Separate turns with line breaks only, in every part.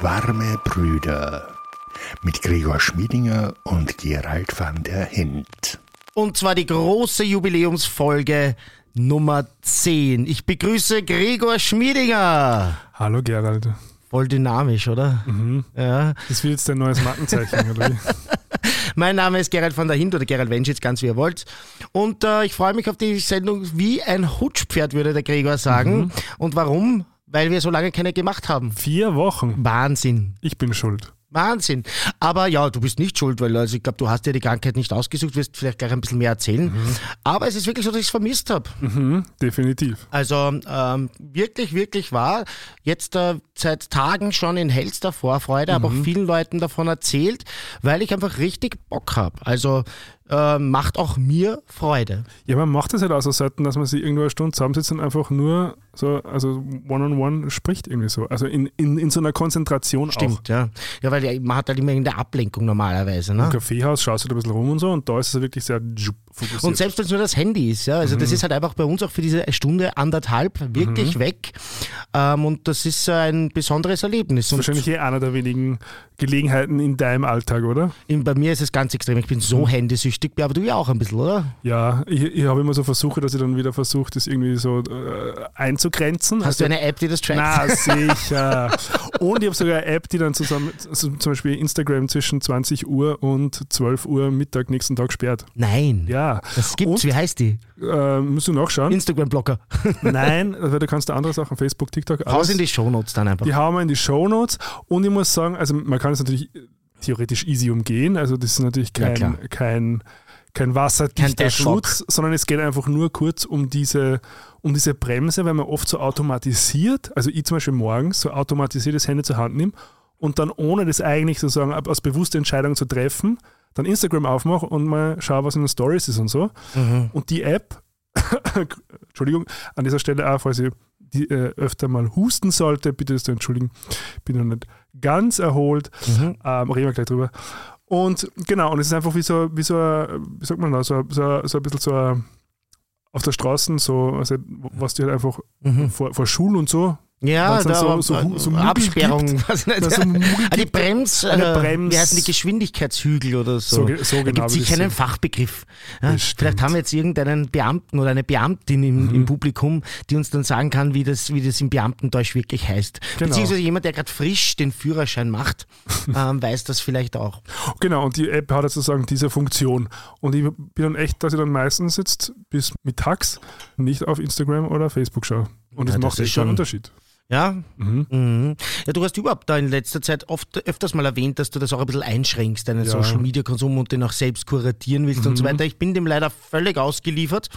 Warme Brüder mit Gregor Schmiedinger und Gerald van der Hint.
Und zwar die große Jubiläumsfolge Nummer 10. Ich begrüße Gregor Schmiedinger.
Hallo Gerald.
Voll dynamisch, oder?
Mhm.
Ja.
Das wird jetzt dein neues Markenzeichen, oder wie?
Mein Name ist Gerald van der Hint oder Gerald Wenschitz, ganz wie ihr wollt. Und äh, ich freue mich auf die Sendung wie ein Hutschpferd, würde der Gregor sagen. Und warum? Weil wir so lange keine gemacht haben.
Vier Wochen.
Wahnsinn.
Ich bin schuld.
Wahnsinn. Aber ja, du bist nicht schuld, weil also ich glaube, du hast dir die Krankheit nicht ausgesucht, wirst vielleicht gleich ein bisschen mehr erzählen. Aber es ist wirklich so, dass ich es vermisst habe.
Mhm, definitiv.
Also ähm, wirklich, wirklich wahr. Jetzt äh, seit Tagen schon in hellster Vorfreude, habe auch vielen Leuten davon erzählt, weil ich einfach richtig Bock habe. Also äh, macht auch mir Freude.
Ja, man macht das halt auch so selten, dass man sich irgendwo eine Stunde zusammensetzt und einfach nur so, also one-on-one spricht irgendwie so. Also in, in, in so einer Konzentration auch.
Stimmt, ja. Ja, weil man hat halt immer in der Ablenkung normalerweise. Ne?
Im Kaffeehaus schaust du da ein bisschen rum und so und da ist es wirklich sehr fokussiert.
Und selbst wenn es nur das Handy ist, ja, also das ist halt einfach bei uns auch für diese Stunde anderthalb wirklich weg. Ähm, und das ist ein besonderes Erlebnis. Und
Wahrscheinlich eh einer der wenigen Gelegenheiten in deinem Alltag, oder?
in, bei mir ist es ganz extrem. Ich bin so handysüchtig, aber du ja auch ein bisschen, oder?
Ja, ich, ich habe immer so Versuche, dass ich dann wieder versuche, das irgendwie so äh, einzugrenzen.
Hast
Also-
du eine App, die das trackt?
Na, sicher. Und ich habe sogar eine App, die dann zusammen, also zum Beispiel Instagram zwischen 20 Uhr und 12 Uhr Mittag nächsten Tag sperrt.
Nein.
Ja.
Das gibt's.
Und?
Wie heißt die?
Äh, musst du nachschauen?
Instagram-Blocker.
Nein, weil da kannst du andere Sachen, Facebook, TikTok,
Haus
alles.
in die Shownotes dann einfach.
Die hauen wir in die Shownotes und ich muss sagen, also man kann es natürlich theoretisch easy umgehen, also das ist natürlich
Ja,
kein, kein, kein wasserdichter
Kein Deadlock.
Schutz, sondern es geht einfach nur kurz um diese, um diese Bremse, weil man oft so automatisiert, also ich zum Beispiel morgens so automatisiert das Handy zur Hand nehme und dann ohne das eigentlich sozusagen als bewusste Entscheidung zu treffen, dann Instagram aufmache und mal schaue, was in den Stories ist und so.
Mhm.
Und die App, Entschuldigung, an dieser Stelle auch, falls ich die, äh, öfter mal husten sollte, bitte das zu entschuldigen. Bin noch nicht ganz erholt.
Mhm.
Ähm, reden wir gleich drüber. Und genau, und es ist einfach wie so, wie so, ein- wie sagt man da, so, so, so ein bisschen so ein, auf der Straße, so, also, was die halt einfach
Mhm.
vor, vor Schulen und so,
Ja, da
so- so- so Muggel
Absperrung.
gibt.
weiß nicht.
da so Muggel
Ah, die. Brems, äh,
Brems-
wie heißen die Geschwindigkeitshügel oder so?
So so
da
genau
gibt sicher
ich
einen. Fachbegriff. Ja, vielleicht haben wir jetzt irgendeinen Beamten oder eine Beamtin im,
Mhm.
im Publikum, die uns dann sagen kann, wie das, wie das im Beamtendeutsch wirklich heißt.
Genau.
Beziehungsweise jemand, der gerade frisch den Führerschein macht, ähm, weiß das vielleicht auch.
Genau, und die App hat sozusagen diese Funktion. Und ich bin dann echt, dass ich dann meistens jetzt bis mittags nicht auf Instagram oder Facebook schaue. Und
Ja,
das
das
macht echt schon- einen Unterschied.
Ja,
Mhm.
Mhm. Ja, du hast überhaupt da in letzter Zeit oft öfters mal erwähnt, dass du das auch ein bisschen einschränkst, deinen
Ja.
Social Media Konsum und den auch selbst kuratieren willst und so
Mhm.
weiter. Ich bin dem leider völlig ausgeliefert.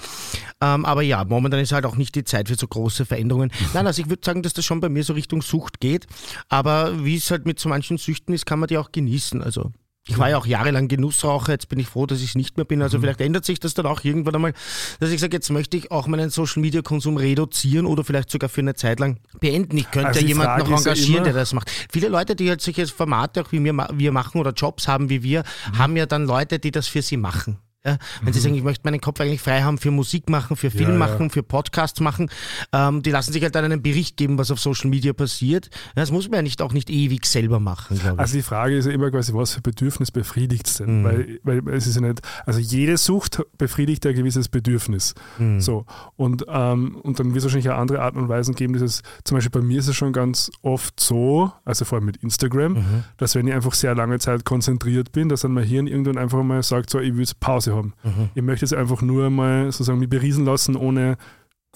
Ähm, aber ja, momentan ist halt auch nicht die Zeit für so große Veränderungen. Nein, also ich würde sagen, dass das schon bei mir so Richtung Sucht geht. Aber wie es halt mit so manchen Süchten ist, kann man die auch genießen. Also ich war ja auch jahrelang Genussraucher, jetzt bin ich froh, dass ich es nicht mehr bin. Also
Mhm.
vielleicht ändert sich das dann auch irgendwann einmal, dass ich sage, jetzt möchte ich auch meinen Social Media Konsum reduzieren oder vielleicht sogar für eine Zeit lang beenden. Ich könnte
Also
ja jemanden
Frage
noch
ja
engagieren, der das macht. Viele Leute, die halt solche Formate auch wie wir, wir machen oder Jobs haben wie wir,
Mhm.
haben ja dann Leute, die das für sie machen. Ja, wenn sie sagen, ich möchte meinen Kopf eigentlich frei haben für Musik machen, für Film
Ja, ja.
machen, für Podcasts machen, ähm, die lassen sich halt dann einen Bericht geben, was auf Social Media passiert. Ja, Das muss man ja nicht auch nicht ewig selber machen, glaube ich.
Also die Frage ist ja immer quasi, was für Bedürfnis befriedigt es
Mhm.
denn? Weil, weil es ist ja nicht, also jede Sucht befriedigt ein gewisses Bedürfnis.
Mhm.
So. Und, ähm, und dann wird es wahrscheinlich auch andere Arten und Weisen geben, dass es, zum Beispiel bei mir ist es schon ganz oft so, also vor allem mit Instagram,
Mhm.
dass wenn ich einfach sehr lange Zeit konzentriert bin, dass dann mein Hirn irgendwann einfach mal sagt, so, ich will jetzt Pause haben.
Mhm.
Ich möchte jetzt einfach nur mal sozusagen mich beriesen lassen, ohne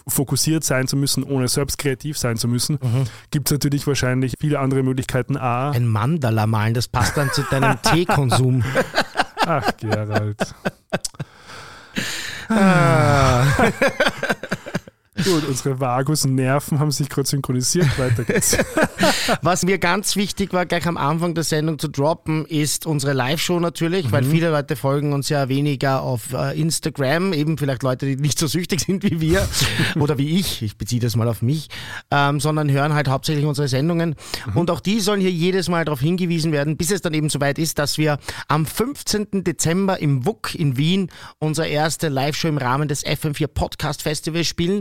fokussiert sein zu müssen, ohne selbst kreativ sein zu müssen,
Mhm.
gibt es natürlich wahrscheinlich viele andere Möglichkeiten. A,
Ein Mandala malen, das passt dann zu deinem Teekonsum.
ach Gerald.
Ah.
Gut, unsere Vagusnerven haben sich gerade synchronisiert. Weiter geht's.
Was mir ganz wichtig war, gleich am Anfang der Sendung zu droppen, ist unsere Live-Show natürlich,
Mhm.
weil viele Leute folgen uns ja weniger auf äh, Instagram, eben vielleicht Leute, die nicht so süchtig sind wie wir oder wie ich, ich beziehe das mal auf mich, ähm, sondern hören halt hauptsächlich unsere Sendungen.
Mhm.
Und auch die sollen hier jedes Mal darauf hingewiesen werden, bis es dann eben soweit ist, dass wir am 15. Dezember im WUK in Wien unsere erste Live-Show im Rahmen des FM4 Podcast Festival spielen.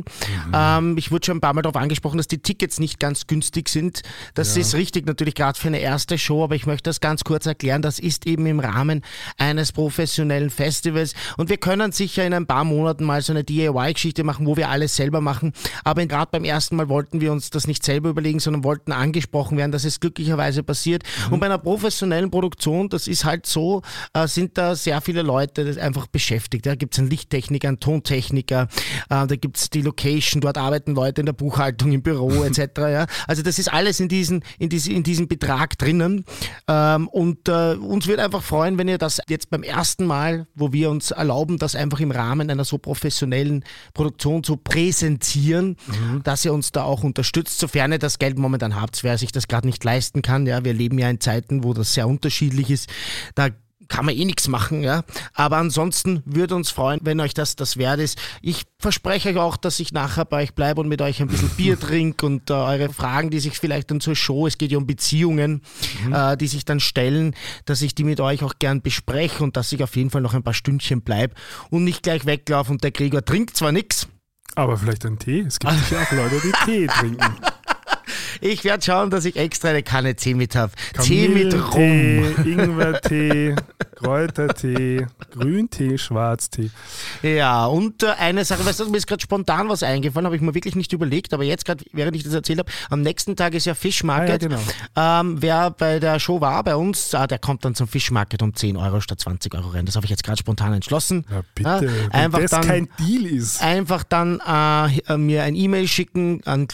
Mhm.
Ähm, ich wurde schon ein paar Mal darauf angesprochen, dass die Tickets nicht ganz günstig sind. Das
Ja.
ist richtig, natürlich gerade für eine erste Show, aber ich möchte das ganz kurz erklären. Das ist eben im Rahmen eines professionellen Festivals und wir können sicher in ein paar Monaten mal so eine DIY-Geschichte machen, wo wir alles selber machen. Aber gerade beim ersten Mal wollten wir uns das nicht selber überlegen, sondern wollten angesprochen werden. Das ist glücklicherweise passiert. Und bei einer professionellen Produktion, das ist halt so, äh, sind da sehr viele Leute einfach beschäftigt. Da gibt es einen Lichttechniker, einen Tontechniker, äh, da gibt es die Location, dort arbeiten Leute in der Buchhaltung, im Büro etc. Ja. Also das ist alles in, diesen, in, diese, in diesem Betrag drinnen. Ähm, und äh, uns würde einfach freuen, wenn ihr das jetzt beim ersten Mal, wo wir uns erlauben, das einfach im Rahmen einer so professionellen Produktion zu präsentieren, dass ihr uns da auch unterstützt, sofern ihr das Geld momentan habt, wer sich das gerade nicht leisten kann. Ja, wir leben ja in Zeiten, wo das sehr unterschiedlich ist. Da kann man eh nichts machen, ja. Aber ansonsten würde uns freuen, wenn euch das das wert ist. Ich verspreche euch auch, dass ich nachher bei euch bleibe und mit euch ein bisschen Bier trinke und äh, eure Fragen, die sich vielleicht dann zur Show, es geht ja um Beziehungen, äh, die sich dann stellen, dass ich die mit euch auch gern bespreche und dass ich auf jeden Fall noch ein paar Stündchen bleibe und nicht gleich weglaufe und der Gregor trinkt zwar nichts,
Aber vielleicht ein Tee. Es gibt sicher auch Leute, die Tee trinken.
Ich werde schauen, dass ich extra eine Kanne Tee mit habe. Tee mit Rum.
Ingwertee, Kräutertee, Grüntee, Schwarztee.
Ja, und äh, eine Sache, weißt du, mir ist gerade spontan was eingefallen, habe ich mir wirklich nicht überlegt, aber jetzt gerade, während ich das erzählt habe, am nächsten Tag ist ja Fish Market.
Ah, ja, genau.
ähm, wer bei der Show war, bei uns, ah, der kommt dann zum Fish Market um 10 Euro statt 20 Euro rein. Das habe ich jetzt gerade spontan entschlossen.
Ja, bitte.
Ja,
Wenn
einfach
das
dann,
kein Deal ist.
einfach dann äh, mir ein E-Mail schicken an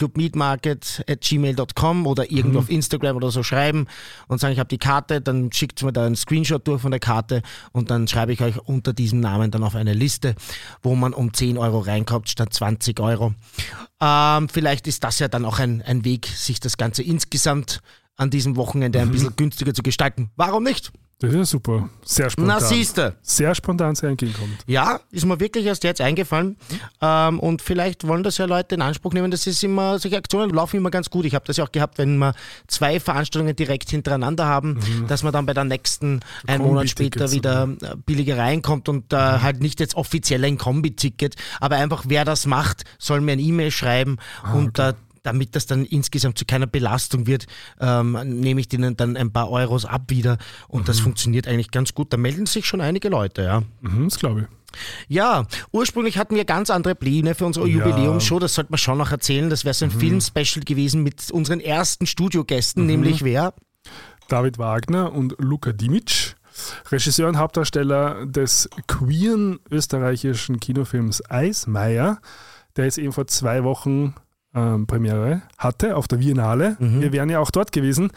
clubmeatmarket.gmail.com oder irgendwo
Mhm.
auf Instagram oder so schreiben und sagen, ich habe die Karte, dann schickt mir da einen Screenshot durch von der Karte und dann schreibe ich euch unter diesem Namen dann auf eine Liste, wo man um 10 Euro reinkommt statt 20 Euro. Ähm, vielleicht ist das ja dann auch ein, ein Weg, sich das Ganze insgesamt an diesem Wochenende
Mhm.
ein bisschen günstiger zu gestalten. Warum nicht?
Das ist ja super. Sehr spontan.
Na siehste.
Sehr spontan sehr entgegenkommt.
Ja, ist mir wirklich erst jetzt eingefallen. Ähm, und vielleicht wollen das ja Leute in Anspruch nehmen. Das ist immer, solche Aktionen laufen immer ganz gut. Ich habe das ja auch gehabt, wenn wir zwei Veranstaltungen direkt hintereinander haben, dass man dann bei der nächsten einen Monat später wieder billiger reinkommt und äh, halt nicht jetzt offiziell ein Kombi-Ticket, aber einfach wer das macht, soll mir ein E-Mail schreiben und äh, damit das dann insgesamt zu keiner Belastung wird, ähm, nehme ich denen dann ein paar Euros ab wieder und das funktioniert eigentlich ganz gut. Da melden sich schon einige Leute, ja.
Mhm, das glaube ich.
Ja, ursprünglich hatten wir ganz andere Pläne für unsere
Ja.
Jubiläumsshow. Das sollte man schon noch erzählen. Das wäre so ein Filmspecial gewesen mit unseren ersten Studiogästen, nämlich wer?
David Wagner und Luka Dimic, Regisseur und Hauptdarsteller des queeren österreichischen Kinofilms Eismeier, der jetzt eben vor zwei Wochen ähm, Premiere hatte auf der Biennale. Wir wären ja auch dort gewesen,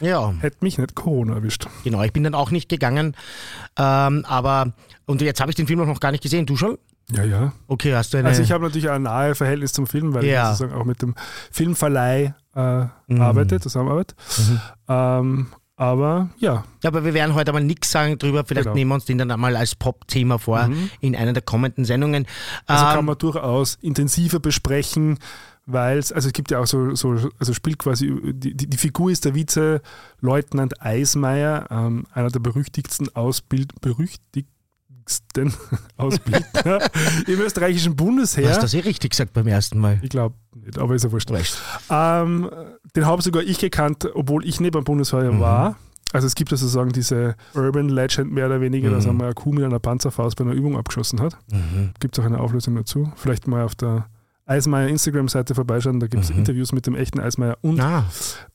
Ja,
hätte mich nicht Corona erwischt.
genau. Ich bin dann auch nicht gegangen. Ähm, aber, und jetzt habe ich den Film auch noch gar nicht gesehen. Du schon?
Ja, ja.
Okay, hast du eine.
Also ich habe natürlich ein nahe Verhältnis zum Film, weil
Ja.
ich sozusagen auch mit dem Filmverleih äh, arbeite, zusammenarbeite. Ähm, aber ja,
Ja, aber wir werden heute mal nichts sagen drüber. Vielleicht
Genau.
nehmen wir uns den dann einmal als Pop-Thema vor in einer der kommenden Sendungen.
Also
Ähm,
kann man durchaus intensiver besprechen, weil es, also es gibt ja auch so, so also spielt quasi, die, die, Figur ist der Vize-Leutnant Eismeier, ähm, einer der berüchtigsten Ausbild, berüchtigsten Ausbilder im österreichischen
du
Bundesheer.
hast das eh richtig gesagt beim ersten Mal.
Ich glaube nicht, aber ist ja wurscht. Ähm, den habe sogar ich gekannt, obwohl ich nicht beim Bundesheer
Mhm.
war. Also es gibt ja sozusagen diese Urban Legend mehr oder weniger,
Mhm.
dass einmal eine Kuh mit einer Panzerfaust bei einer Übung abgeschossen hat.
Mhm.
Gibt es auch eine Auflösung dazu. Vielleicht mal auf der Eismeier Instagram-Seite vorbeischauen, da gibt es
Mhm.
Interviews mit dem echten Eismeier und,
Ah,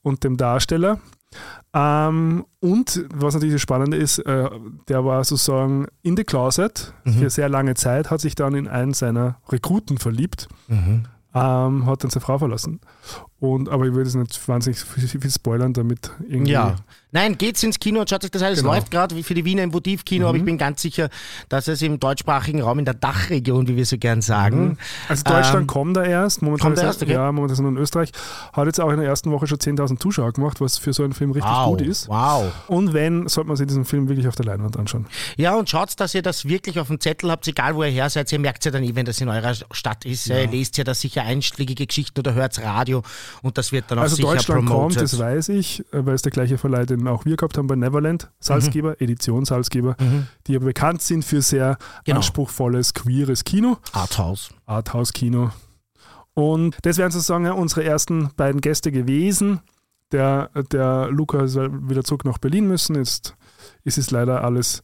und dem Darsteller. Ähm, und was natürlich das Spannende ist, äh, der war sozusagen in the closet
Mhm.
für sehr lange Zeit, hat sich dann in einen seiner Rekruten verliebt,
mhm.
ähm, hat dann seine Frau verlassen. Und, aber ich würde jetzt nicht wahnsinnig viel, viel spoilern, damit irgendwie.
Ja. Nein, geht's ins Kino und schaut euch das an. Es
Genau.
läuft gerade für die Wiener im Votivkino, aber ich bin ganz sicher, dass es im deutschsprachigen Raum, in der Dachregion, wie wir so gern sagen,
Also Deutschland
Ähm,
kommt da erst, momentan
kommt er
ist
erst, okay.
ja, momentan er nur in Österreich, hat jetzt auch in der ersten Woche schon 10.000 Zuschauer gemacht, was für so einen Film richtig
wow,
gut ist.
wow.
Und wenn, sollte man sich diesen Film wirklich auf der Leinwand anschauen.
Ja, und schaut, dass ihr das wirklich auf dem Zettel habt, egal wo ihr her seid. Ihr merkt ja dann eh, wenn das in eurer Stadt ist. Ihr lest ja da sicher einschlägige Geschichten oder hört Radio und das wird dann auch
Also
sicher
Deutschland
promoted.
kommt, das weiß ich, äh, weil es der gleiche Verleih, den auch wir gehabt haben bei Neverland, Salzgeber, Edition Salzgeber, die aber bekannt sind für sehr
Mhm. Genau.
anspruchsvolles, queeres Kino,
Arthouse.
Arthouse-Kino. Und das wären sozusagen unsere ersten beiden Gäste gewesen. der, der Luca ist wieder zurück nach Berlin müssen. Jetzt ist es leider alles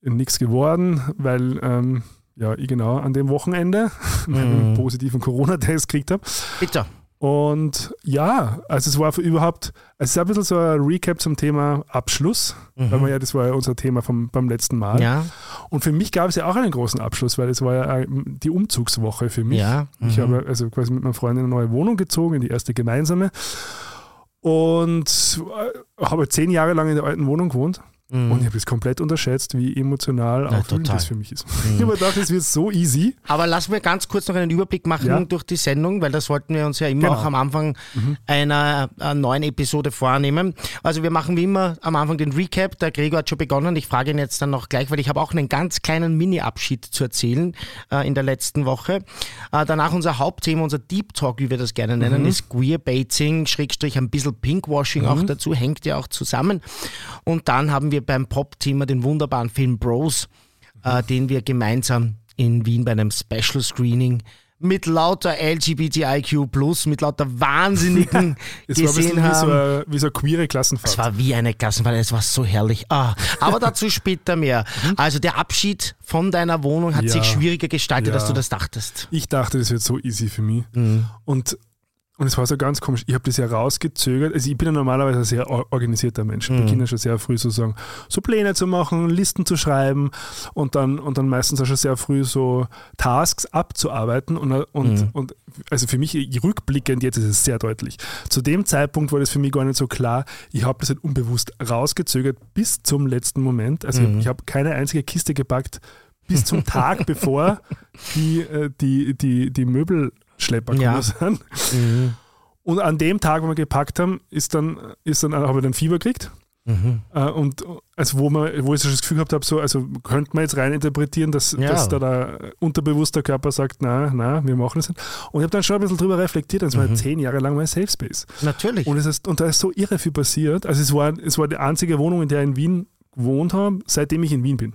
nichts geworden, weil ähm, ja, ich genau an dem Wochenende mhm. einen positiven Corona-Test gekriegt habe.
Bitte.
Und ja, also es war für überhaupt, es ist ein bisschen so ein Recap zum Thema Abschluss, mhm. weil wir ja, das war ja unser Thema vom, beim letzten Mal.
Ja.
Und für mich gab es ja auch einen großen Abschluss, weil es war ja die Umzugswoche für mich.
Ja.
Mhm. Ich habe also quasi mit meinem Freund in eine neue Wohnung gezogen, in die erste gemeinsame. Und äh, habe zehn Jahre lang in der alten Wohnung gewohnt. Mhm. Und ich habe es komplett unterschätzt, wie emotional ja, aufwühlend das für mich ist. Mhm. Ich habe gedacht, es wird so easy.
Aber lass mir ganz kurz noch einen Überblick machen ja. durch die Sendung, weil das wollten wir uns ja immer genau. auch am Anfang mhm. einer, einer, neuen Episode vornehmen. Also wir machen wie immer am Anfang den Recap. Der Gregor hat schon begonnen. Ich frage ihn jetzt dann noch gleich, weil ich habe auch einen ganz kleinen Mini-Abschied zu erzählen äh, in der letzten Woche. Äh, danach unser Hauptthema, unser Deep Talk, wie wir das gerne nennen, mhm. ist Queerbaiting, Schrägstrich ein bisschen Pinkwashing auch mhm. dazu, hängt ja auch zusammen. Und dann haben wir wir beim Pop-Thema den wunderbaren Film Bros, äh, den wir gemeinsam in Wien bei einem Special Screening mit lauter LGBTIQ mit lauter Wahnsinnigen es gesehen
war
haben.
Wie so, eine, wie so eine queere Klassenfahrt.
Es war wie eine Klassenfahrt, es war so herrlich. Ah, aber dazu später mehr. Mhm. Also der Abschied von deiner Wohnung hat ja, sich schwieriger gestaltet, ja. als du das dachtest.
Ich dachte, das wird so easy für mich. Mhm. Und und es war so ganz komisch. Ich habe das ja rausgezögert. Also ich bin ja normalerweise ein sehr organisierter Mensch. Ich mhm. beginne schon sehr früh sozusagen so Pläne zu machen, Listen zu schreiben und dann, und dann meistens auch schon sehr früh so Tasks abzuarbeiten. Und, und, mhm. und also für mich rückblickend jetzt ist es sehr deutlich. Zu dem Zeitpunkt war das für mich gar nicht so klar. Ich habe das halt unbewusst rausgezögert bis zum letzten Moment. Also mhm. ich habe keine einzige Kiste gepackt bis zum Tag bevor die, äh, die, die, die Möbel Schlepper ja. Mhm. Und an dem Tag, wo wir gepackt haben, ist dann, ist dann, habe ich dann Fieber gekriegt. Mhm. Äh, und also wo, man, wo ich das Gefühl gehabt habe, so, also könnte man jetzt rein interpretieren, dass, ja. dass da der unterbewusste Körper sagt, na, na, wir machen das nicht. Und ich habe dann schon ein bisschen drüber reflektiert, das war mhm. zehn Jahre lang mein Safe Space.
Natürlich.
Und, es ist, und da ist so irre viel passiert. Also es war, es war die einzige Wohnung, in der ich in Wien gewohnt habe, seitdem ich in Wien bin.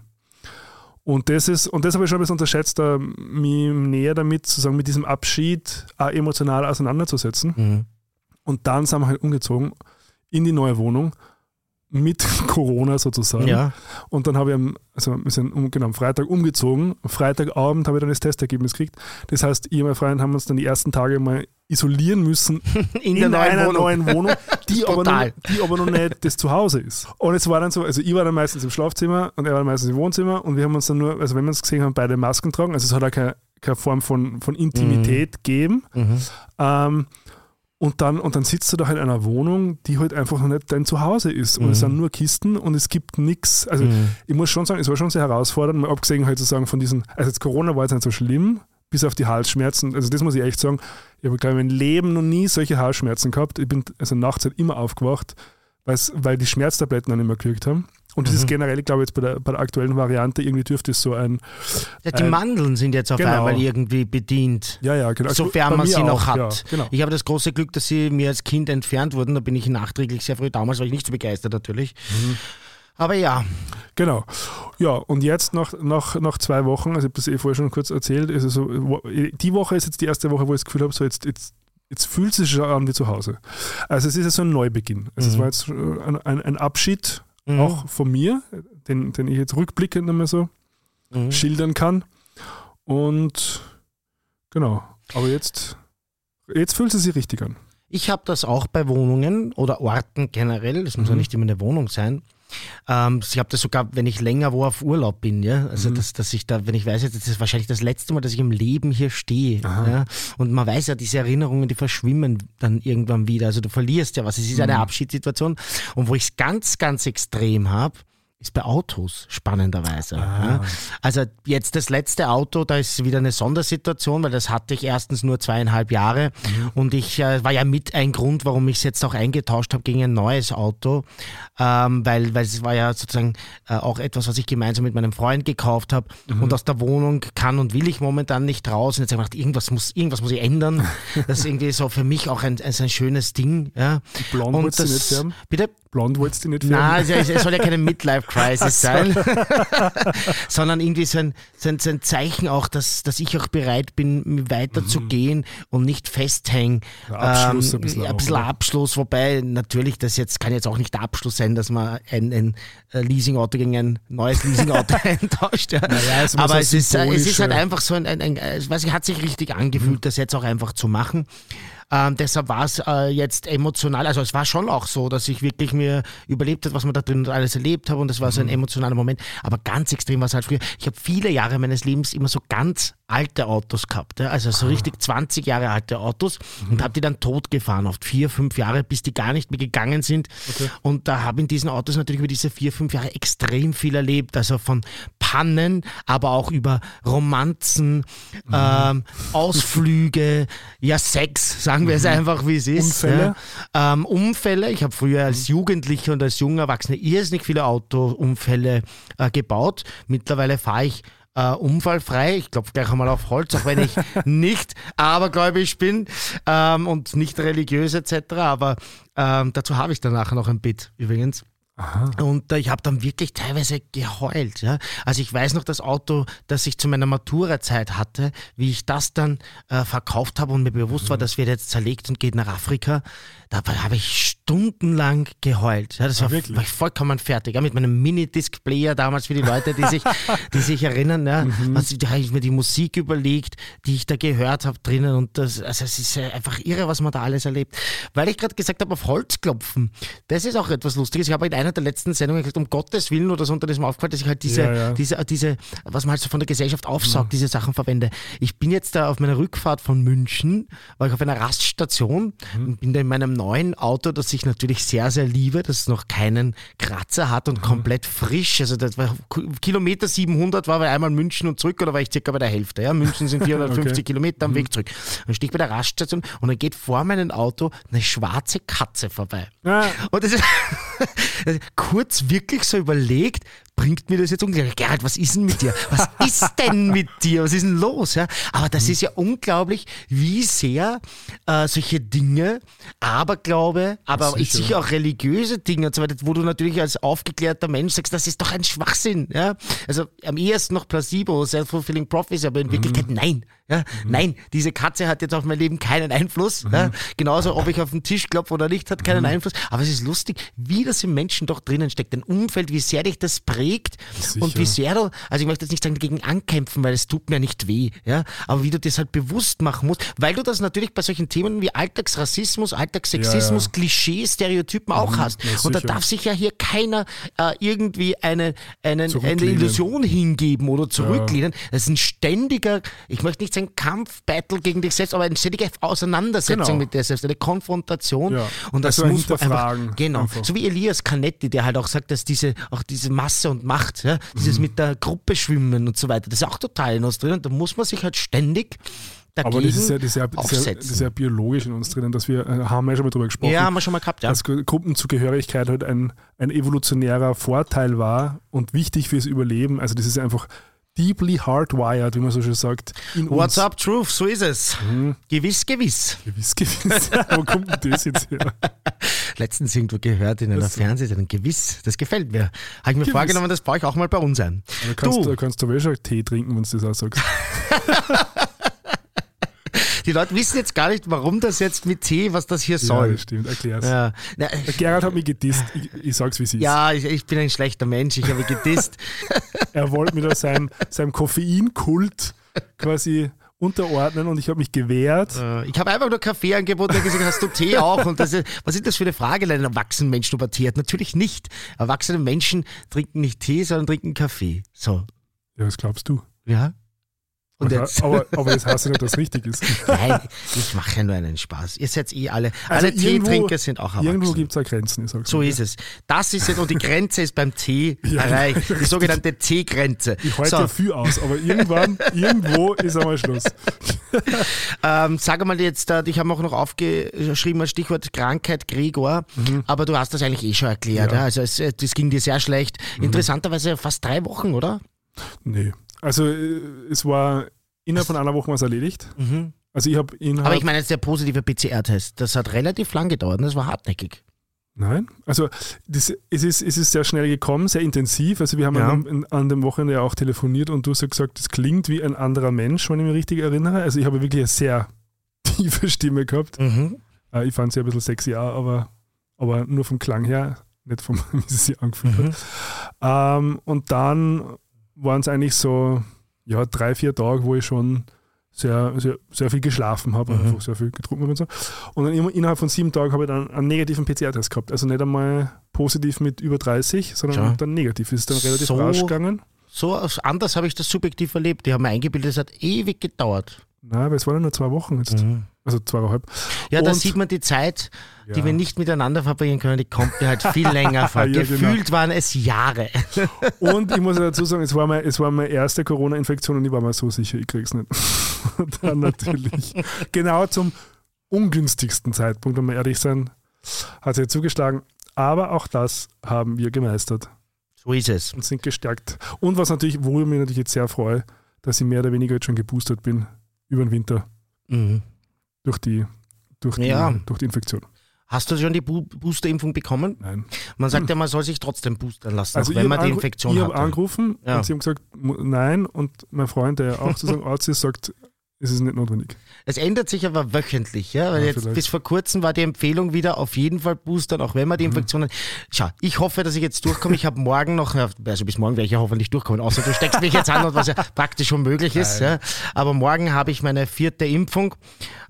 Und das ist, und das habe ich schon ein bisschen unterschätzt, da, mich näher damit, sozusagen mit diesem Abschied auch emotional auseinanderzusetzen. Mhm. Und dann sind wir halt umgezogen in die neue Wohnung mit Corona sozusagen.
Ja.
Und dann habe ich am, also wir sind um, genau, am Freitag umgezogen. Freitagabend habe ich dann das Testergebnis gekriegt. Das heißt, ich und mein Freund haben uns dann die ersten Tage mal isolieren müssen
in, in einer Wohnung.
neuen Wohnung, die aber, noch, die aber noch nicht das Zuhause ist. Und es war dann so, also ich war dann meistens im Schlafzimmer und er war meistens im Wohnzimmer und wir haben uns dann nur, also wenn wir es gesehen haben, beide Masken tragen. Also es hat auch keine, keine Form von, von Intimität mhm. gegeben. Mhm. Ähm, und dann, und dann sitzt du da halt in einer Wohnung, die halt einfach noch nicht dein Zuhause ist. Und mhm. es sind nur Kisten und es gibt nichts. Also mhm. ich muss schon sagen, es war schon sehr herausfordernd, mal abgesehen halt sozusagen von diesen, also jetzt Corona war jetzt nicht so schlimm, bis auf die Halsschmerzen. Also das muss ich echt sagen. Ich habe, glaube ich, mein Leben noch nie solche Halsschmerzen gehabt. Ich bin also nachts halt immer aufgewacht, weil die Schmerztabletten dann immer gekriegt haben. Und das mhm. ist generell, glaube ich, jetzt bei der, bei der aktuellen Variante, irgendwie dürfte es so ein.
Ja, die ein, Mandeln sind jetzt auf genau. einmal irgendwie bedient.
Ja, ja, genau.
Sofern man sie auch, noch hat. Ja,
genau.
Ich habe das große Glück, dass sie mir als Kind entfernt wurden. Da bin ich nachträglich sehr früh. Damals war ich nicht so begeistert natürlich. Mhm. Aber ja.
Genau. Ja, und jetzt nach, nach, nach zwei Wochen, also ich habe das eh vorher schon kurz erzählt, also so, die Woche ist jetzt die erste Woche, wo ich das Gefühl habe, so jetzt, jetzt, jetzt fühlt es sich schon an wie zu Hause. Also es ist ja so ein Neubeginn. Also mhm. es war jetzt ein, ein, ein Abschied mhm. auch von mir, den, den ich jetzt rückblickend einmal so mhm. schildern kann. Und genau, aber jetzt, jetzt fühlt es sich richtig an.
Ich habe das auch bei Wohnungen oder Orten generell, das muss ja mhm. nicht immer eine Wohnung sein. Ähm, ich habe das sogar, wenn ich länger wo auf Urlaub bin, ja. Also mhm. dass, dass ich da, wenn ich weiß, das ist wahrscheinlich das letzte Mal, dass ich im Leben hier stehe. Ja? Und man weiß ja, diese Erinnerungen, die verschwimmen dann irgendwann wieder. Also du verlierst ja was. Es ist eine mhm. Abschiedssituation. Und wo ich es ganz, ganz extrem habe, ist bei Autos spannenderweise. Ah. Also jetzt das letzte Auto, da ist wieder eine Sondersituation, weil das hatte ich erstens nur zweieinhalb Jahre mhm. und ich äh, war ja mit ein Grund, warum ich es jetzt auch eingetauscht habe gegen ein neues Auto, ähm, weil, weil es war ja sozusagen äh, auch etwas, was ich gemeinsam mit meinem Freund gekauft habe mhm. und aus der Wohnung kann und will ich momentan nicht raus und jetzt habe ich gedacht, irgendwas muss, irgendwas muss ich ändern. das ist irgendwie so für mich auch ein, ein, ein schönes Ding. Ja.
Blond und das,
Bitte?
Blond wolltest du nicht
Nein,
färben?
also es soll ja keine Midlife-Crisis sein, sondern irgendwie so ein, so, ein, so ein Zeichen auch, dass, dass ich auch bereit bin, weiterzugehen und nicht festhängen.
Abschluss ein bisschen
ein
auch,
bisschen
oder?
Abschluss, wobei natürlich das jetzt kann jetzt auch nicht der Abschluss sein, dass man ein, ein Leasingauto gegen ein neues Leasingauto eintauscht. Ja.
Naja, es muss
Aber
auch
es ist, es ist halt einfach so ein, ein, ein es weiß ich, hat sich richtig angefühlt,
Mhm.
das jetzt auch einfach zu machen. Ähm, deshalb war es äh, jetzt emotional, also es war schon auch so, dass ich wirklich mir überlebt habe, was man da drin alles erlebt habe und es war so ein
Mhm.
emotionaler Moment. Aber ganz extrem war es halt früher. Ich habe viele Jahre meines Lebens immer so ganz alte Autos gehabt, ja? also
Ah.
so richtig 20 Jahre alte Autos
Mhm.
und habe die dann tot gefahren, oft vier, fünf Jahre, bis die gar nicht mehr gegangen sind. Und da habe in diesen Autos natürlich über diese vier, fünf Jahre extrem viel erlebt, also von Pannen, aber auch über Romanzen,
Mhm.
ähm, Ausflüge, ja Sex, sagen wir es einfach, wie es ist.
Mhm. Unfälle?
Ja. Ähm, Unfälle. Ich habe früher als Jugendlicher und als junger Erwachsener irrsinnig viele Autounfälle äh, gebaut. Mittlerweile fahre ich äh, unfallfrei. Ich klopfe gleich einmal auf Holz, auch wenn ich nicht abergläubisch bin ähm, und nicht religiös etc. Aber ähm, dazu habe ich danach noch ein Bit übrigens. Und äh, ich habe dann wirklich teilweise geheult. Ja? Also ich weiß noch das Auto, das ich zu meiner Matura-Zeit hatte, wie ich das dann äh, verkauft habe und mir bewusst war, das wird jetzt zerlegt und geht nach Afrika. Da habe ich stundenlang geheult. Ja, das war,
wirklich?
war ich vollkommen fertig. Ja, mit meinem Minidisc-Player damals für die Leute, die sich, die sich erinnern. Ja, was, da habe ich mir die Musik überlegt, die ich da gehört habe drinnen. Und das, also es ist äh, einfach irre, was man da alles erlebt. Weil ich gerade gesagt habe, auf Holz klopfen, das ist auch etwas Lustiges. Ich habe in einer der letzten Sendungen gesagt, um Gottes Willen oder so, und dann ist mir aufgefallen, dass ich halt diese,
Ja, ja.
diese, diese, was man halt so von der Gesellschaft aufsaugt, diese Sachen verwende. Ich bin jetzt da auf meiner Rückfahrt von München, war ich auf einer Raststation und bin da in meinem neuen Auto, das ich natürlich sehr, sehr liebe, das noch keinen Kratzer hat und komplett frisch. Also das war Kilometer 700 war bei einmal München und zurück oder war ich circa bei der Hälfte. Ja? München sind 450
Okay.
Kilometer am Weg zurück. Dann stehe ich bei der Raststation und dann geht vor meinem Auto eine schwarze Katze vorbei.
Ah,
Und das ist kurz wirklich so überlegt, bringt mir das jetzt unglaublich. Gerald, was ist denn mit dir? Was ist denn mit dir? Was ist denn los? Ja? Aber das ist ja unglaublich, wie sehr äh, solche Dinge, Aberglaube, aber
Sicher.
sicher auch religiöse Dinge und so weiter, wo du natürlich als aufgeklärter Mensch sagst, das ist doch ein Schwachsinn. Ja? Also am ehesten noch Placebo, Self-Fulfilling Prophecy, aber in Wirklichkeit nein. Ja? Nein, diese Katze hat jetzt auf mein Leben keinen Einfluss. Ja? Genauso, ob ich auf den Tisch klopfe oder nicht, hat keinen Einfluss. Aber es ist lustig, wie das im Menschen doch drinnen steckt. Ein Umfeld, wie sehr dich das prägt
Sicher.
und wie sehr du, also ich möchte jetzt nicht sagen dagegen ankämpfen, weil es tut mir nicht weh, ja, aber wie du das halt bewusst machen musst, weil du das natürlich bei solchen Themen wie Alltagsrassismus, Alltagssexismus,
Ja, ja.
Klischees, Stereotypen auch hast.
ja,
und da darf sich ja hier keiner äh, irgendwie eine, eine, eine. Illusion hingeben oder zurücklehnen. Das ist ein ständiger, ich möchte nicht sagen Kampf, Battle gegen dich selbst, aber eine ständige Auseinandersetzung
Genau.
mit dir selbst, eine Konfrontation.
Ja.
Und das
Also ein
muss man einfach, genau,
einfach.
so wie Elias Canetti, der halt auch sagt, dass diese, auch diese Masse und Macht, ja, dieses mit der Gruppe schwimmen und so weiter, das ist auch total in uns drin und da muss man sich halt ständig dagegen
aber das ist ja, das ist ja, das ist ja, das ist ja biologisch in uns drinnen, dass wir, äh, haben wir ja schon mal drüber gesprochen,
ja, haben wir schon mal gehabt, ja.
dass Gru- Gruppenzugehörigkeit halt ein, ein evolutionärer Vorteil war und wichtig fürs Überleben. Also das ist einfach deeply hardwired, wie man so schön sagt,
What's
uns.
up, Truth? So ist es.
Mhm.
Gewiss, gewiss.
Gewiss, gewiss. Wo kommt denn das jetzt her?
Letztens irgendwo gehört in einer
Das-
Fernsehsendung. Gewiss, das gefällt mir. Habe ich mir
Gewiss.
vorgenommen, das baue ich auch mal bei uns ein.
Da kannst
Du.
du, kannst du schon Tee trinken, wenn du das auch sagst.
Die Leute wissen jetzt gar nicht, warum das jetzt mit Tee, was das hier
Ja,
soll.
das stimmt, erklär's.
Ja, Na,
Der Gerhard hat mich gedisst, ich, ich sag's wie es ist.
ja ich, ich bin ein schlechter Mensch, ich habe gedisst.
Er wollte mir da sein, seinem Koffeinkult quasi unterordnen und ich habe mich gewehrt.
Äh, Ich habe einfach nur Kaffee angeboten und gesagt, hast du Tee auch? Und das ist, was ist das für eine Frage, einen erwachsenen Menschen über Tee hat? Natürlich nicht. Erwachsene Menschen trinken nicht Tee, sondern trinken Kaffee. So,
Ja, was glaubst du?
ja. Und
Aber-
jetzt,
aber, aber das heißt ja nicht, dass es richtig ist.
nein, ich mache ja nur einen Spaß. Ihr seid eh alle,
Also
alle
irgendwo-
Teetrinker sind auch
Irgendwo
erwachsen.
gibt es auch Grenzen, ich sag's
So
dir.
ist es. Das ist jetzt, und die Grenze ist beim Tee
Ja,
erreicht. Die sogenannte T-Grenze.
Ich halte
So,
ja viel aus, aber irgendwann, irgendwo ist einmal Schluss.
ähm, sag mal jetzt, äh, ich habe auch noch aufgeschrieben als Stichwort Krankheit Gregor, aber du hast das eigentlich eh schon erklärt.
Ja.
Ja. Also es, äh, das ging dir sehr schlecht. Interessanterweise fast drei Wochen, oder?
Nee. Also äh, es war innerhalb von einer Woche was erledigt. Also ich habe innerhalb.
Aber ich meine jetzt der positive PCR-Test, das hat relativ lang gedauert und das war hartnäckig.
Nein, also das, es, ist, es ist sehr schnell gekommen, sehr intensiv. Also wir haben
Ja.
an, an dem Wochenende ja auch telefoniert und du hast ja gesagt, das klingt wie ein anderer Mensch, wenn ich mich richtig erinnere. Also ich habe wirklich eine sehr tiefe Stimme gehabt.
Mhm.
Äh, Ich fand sie ein bisschen sexy auch, aber, aber nur vom Klang her, nicht vom, wie sie sich angefühlt
Mhm.
hat. Ähm, und dann waren es eigentlich so ja, drei, vier Tage, wo ich schon sehr, sehr, sehr viel geschlafen habe,
Mhm.
einfach sehr viel getrunken habe und so. Und dann innerhalb von sieben Tagen habe ich dann einen negativen PCR-Test gehabt. Also nicht einmal positiv mit über 30, sondern
Schau.
dann negativ. Das ist dann relativ
So-
rasch gegangen.
So anders habe ich das subjektiv erlebt. Die haben mir eingebildet, es hat ewig gedauert.
Nein, weil es waren ja nur zwei Wochen jetzt.
Mhm.
Also zweieinhalb.
Ja, da
Und-
sieht man die Zeit, die
Ja.
wir nicht miteinander verbringen können, die kommt mir halt viel länger vor.
Ja, genau.
Gefühlt waren es Jahre.
Und ich muss dazu sagen, es war, mein, es war meine erste Corona-Infektion und ich war mir so sicher, ich krieg's nicht. Und dann natürlich, genau zum ungünstigsten Zeitpunkt, wenn wir ehrlich sein, hat sie zugeschlagen. Aber auch das haben wir gemeistert
So ist es.
und sind gestärkt. Und was natürlich, worüber ich mich natürlich jetzt sehr freue, dass ich mehr oder weniger jetzt schon geboostert bin über den Winter
Mhm.
durch die, durch die,
Ja.
durch die Infektion.
Hast du schon die Boosterimpfung bekommen?
Nein.
Man sagt ja, man soll sich trotzdem boostern lassen,
Also
wenn
ich
man die Infektion
Ich
hat.
habe angerufen
Ja.
und sie haben gesagt, nein. Und mein Freund, der auch sozusagen Arzt ist, sagt, es ist nicht notwendig.
Es ändert sich aber wöchentlich, ja, weil
Ja,
jetzt
vielleicht.
bis vor kurzem war die Empfehlung wieder auf jeden Fall boostern, auch wenn man
Mhm.
die Infektion hat. Schau, ich hoffe, dass ich jetzt durchkomme. Ich habe morgen noch, also bis morgen werde ich ja hoffentlich durchkommen, außer du steckst mich jetzt an, und was ja praktisch unmöglich ist. Ja. Aber morgen habe ich meine vierte Impfung.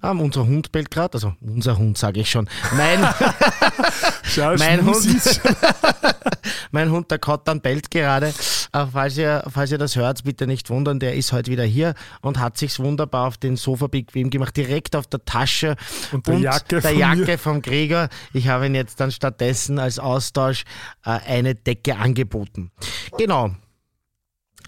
Ähm, unser Hund bellt gerade, also unser Hund sage ich schon. Mein,
Schau,
Mein Hund. mein Hund, der Kottan, bellt gerade. Äh, falls, ihr, falls ihr das hört, bitte nicht wundern, der ist heute wieder hier und hat sich's wunderbar auf den Sofa bequem gemacht, direkt auf der Tasche
Und der Jacke
der Jacke vom Gregor. Ich habe ihn jetzt dann stattdessen als Austausch äh, eine Decke angeboten. Genau.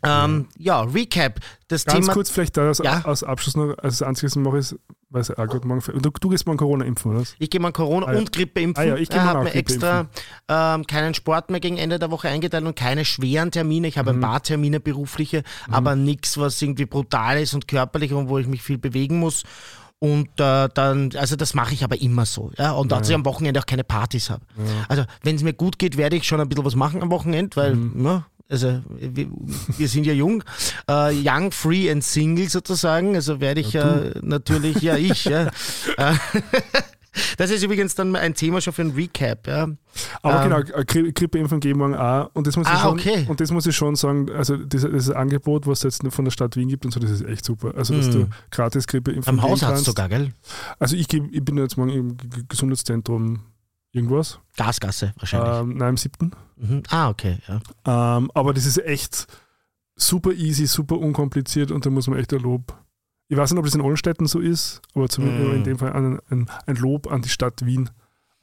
Ähm, ja, Recap. Das
Ganz
Thema.
kurz vielleicht da als,
Ja.
als Abschluss noch, also das Einzige, was ich mache, ist, es auch gut morgen, du, du gehst morgen Corona impfen, oder?
Ich gehe mal Corona
Ah ja.
und Grippe impfen.
Ah ja, ich mal
hat
auch
mir extra ähm, keinen Sport mehr gegen Ende der Woche eingeteilt und keine schweren Termine. Ich habe
Mhm.
ein paar Termine berufliche, aber nichts, was irgendwie brutal ist und körperlich und wo ich mich viel bewegen muss. Und äh, dann, also das mache ich aber immer so. Ja? Und dass ich am Wochenende auch keine Partys habe. Also wenn es mir gut geht, werde ich schon ein bisschen was machen am Wochenende, weil,
Mhm.
ja, also wir, wir sind ja jung, äh, young, free and single sozusagen. Also werde ich äh, natürlich, ja ich, ja. Äh, Das ist übrigens dann ein Thema schon für ein Recap. Ja.
Aber
Ähm.
genau, äh, Gri- Grippeimpfung geben morgen auch. Und das muss ich
Ah,
schon,
okay.
und das muss ich schon sagen, also dieses, dieses Angebot, was es jetzt von der Stadt Wien gibt und so, das ist echt super. Also dass
Mhm.
du gratis Grippeimpfung
Am Hausarzt
kannst.
sogar, gell?
Also ich, geb, ich bin jetzt morgen im Gesundheitszentrum irgendwas.
Gasgasse wahrscheinlich.
Ähm, nein, im siebten.
Mhm. Ah, okay. Ja.
Ähm, aber das ist echt super easy, super unkompliziert und da muss man echt ein Lob. Ich weiß nicht, ob das in Ollenstetten so ist, aber zumindest
Mm.
in dem Fall ein, ein, ein Lob an die Stadt Wien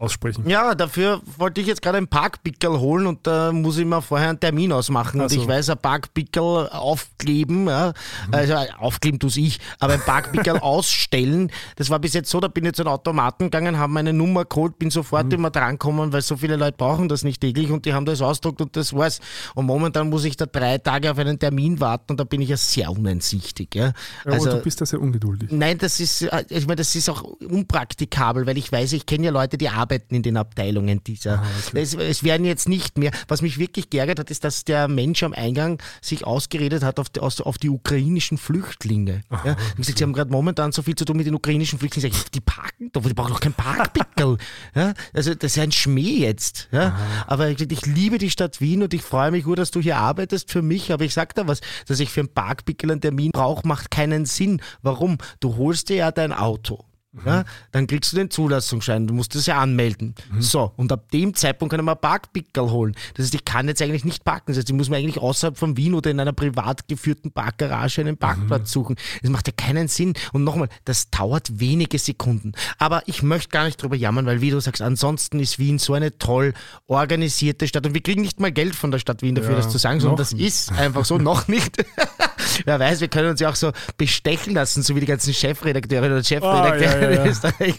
aussprechen.
Ja, dafür wollte ich jetzt gerade einen Parkpickel holen und da muss ich mir vorher einen Termin ausmachen.
Ach
Und ich weiß, ein Parkpickel aufkleben, ja,
Mhm.
also aufkleben tue ich, aber ein Parkpickel ausstellen, das war bis jetzt so, da bin ich zu einem Automaten gegangen, habe meine Nummer geholt, bin sofort
Mhm.
immer drankommen, weil so viele Leute brauchen das nicht täglich und die haben das ausdruckt und das war's. Und momentan muss ich da drei Tage auf einen Termin warten und da bin ich ja sehr uneinsichtig. Ja.
Ja,
Also,
du bist da sehr ungeduldig.
Nein, das ist, äh, ich meine, das ist auch unpraktikabel, weil ich weiß, ich kenne ja Leute, die arbeiten in den Abteilungen dieser.
Ah, okay.
es, es werden jetzt nicht mehr. Was mich wirklich geärgert hat, ist, dass der Mensch am Eingang sich ausgeredet hat auf die, aus, auf die ukrainischen Flüchtlinge. Ja? Ich gesagt, sie haben gerade momentan so viel zu tun mit den ukrainischen Flüchtlingen. Sag die parken doch, die brauchen doch kein Parkpickel. ja? Also das ist ein Schmäh jetzt. Ja? Aber ich, ich liebe die Stadt Wien und ich freue mich nur, dass du hier arbeitest für mich. Aber ich sag da was, dass ich für einen Parkpickel einen Termin brauche, macht keinen Sinn. Warum? Du holst dir ja dein Auto. Ja, dann kriegst du den Zulassungsschein, du musst das ja anmelden. So, und ab dem Zeitpunkt kann einen Parkpickel holen. Das heißt, ich kann jetzt eigentlich nicht parken. Das heißt, ich muss mir eigentlich außerhalb von Wien oder in einer privat geführten Parkgarage einen Parkplatz suchen. Das macht ja keinen Sinn. Und nochmal, das dauert wenige Sekunden. Aber ich möchte gar nicht drüber jammern, weil wie du sagst, ansonsten ist Wien so eine toll organisierte Stadt. Und wir kriegen nicht mal Geld von der Stadt Wien dafür,
Ja,
das zu sagen, sondern das
nicht.
ist einfach so, noch nicht. Wer weiß, wir können uns ja auch so bestechen lassen, so wie die ganzen Chefredakteurinnen und Chefredakteure
Ah, ja, ja,
in Österreich.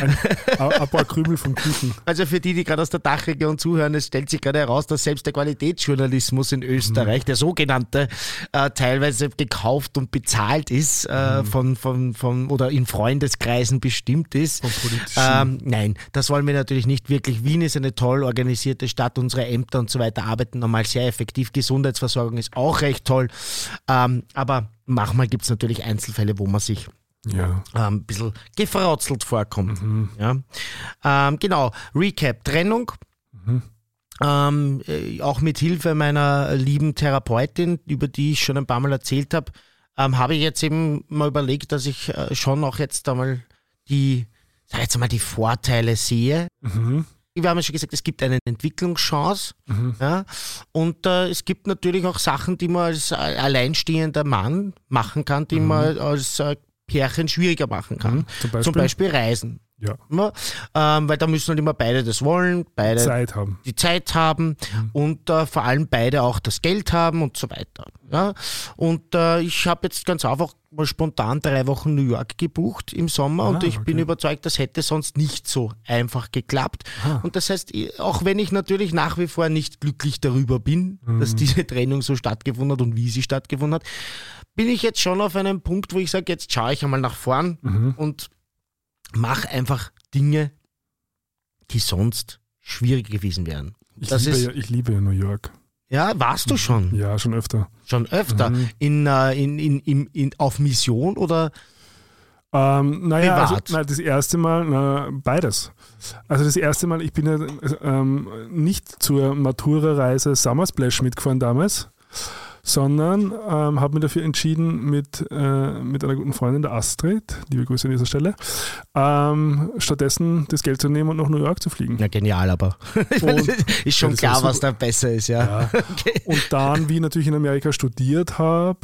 Ein, ein paar Krümel vom Kuchen.
Also für die, die gerade aus der Dachregion zuhören, es stellt sich gerade heraus, dass selbst der Qualitätsjournalismus in Österreich, der sogenannte, äh, teilweise gekauft und bezahlt ist, äh, von, von, von, oder in Freundeskreisen bestimmt ist.
Von politischen.
Ähm, nein, das wollen wir natürlich nicht wirklich. Wien ist eine toll organisierte Stadt, unsere Ämter und so weiter arbeiten normal sehr effektiv. Gesundheitsversorgung ist auch recht toll. Ähm, aber manchmal gibt es natürlich Einzelfälle, wo man sich
Ja.
ähm, ein bisschen gefrotzelt vorkommt. Ja. Ähm, genau, Recap, Trennung. Ähm, äh, auch mit Hilfe meiner lieben Therapeutin, über die ich schon ein paar Mal erzählt habe, ähm, habe ich jetzt eben mal überlegt, dass ich äh, schon auch jetzt einmal die, sag jetzt mal, die Vorteile sehe.
Mhm.
Wir haben ja schon gesagt, es gibt eine Entwicklungschance. Ja, und äh, es gibt natürlich auch Sachen, die man als äh, alleinstehender Mann machen kann, die man als äh, Pärchen schwieriger machen kann.
Zum Beispiel?
Zum Beispiel Reisen.
Ja.
Ja, ähm, weil da müssen halt immer beide das wollen, beide
Zeit haben.
die Zeit haben und äh, vor allem beide auch das Geld haben und so weiter. Ja? Und äh, ich habe jetzt ganz einfach mal spontan drei Wochen New York gebucht im Sommer und ich bin
okay.
überzeugt, das hätte sonst nicht so einfach geklappt. Und das heißt, auch wenn ich natürlich nach wie vor nicht glücklich darüber bin, dass diese Trennung so stattgefunden hat und wie sie stattgefunden hat, bin ich jetzt schon auf einem Punkt, wo ich sage, jetzt schaue ich einmal nach vorn und mache einfach Dinge, die sonst schwierig gewesen wären.
Ich,
Das
liebe
ist-
ja, ich liebe New York.
Ja, warst du schon?
Ja, schon öfter.
Schon öfter? In, äh, in, in, in, in, auf Mission oder?
Ähm, naja, also, na, das erste Mal, na, beides. Also das erste Mal, ich bin ja ähm, nicht zur Matura-Reise Summer Splash mitgefahren damals, sondern ähm, habe mich dafür entschieden, mit, äh, mit einer guten Freundin, der Astrid, liebe Grüße an dieser Stelle, ähm, stattdessen das Geld zu nehmen und nach New York zu fliegen.
Ja, genial, aber.
Und-
ist schon
Ja,
klar, was da besser ist, ja.
Ja. Und dann, wie ich natürlich in Amerika studiert habe,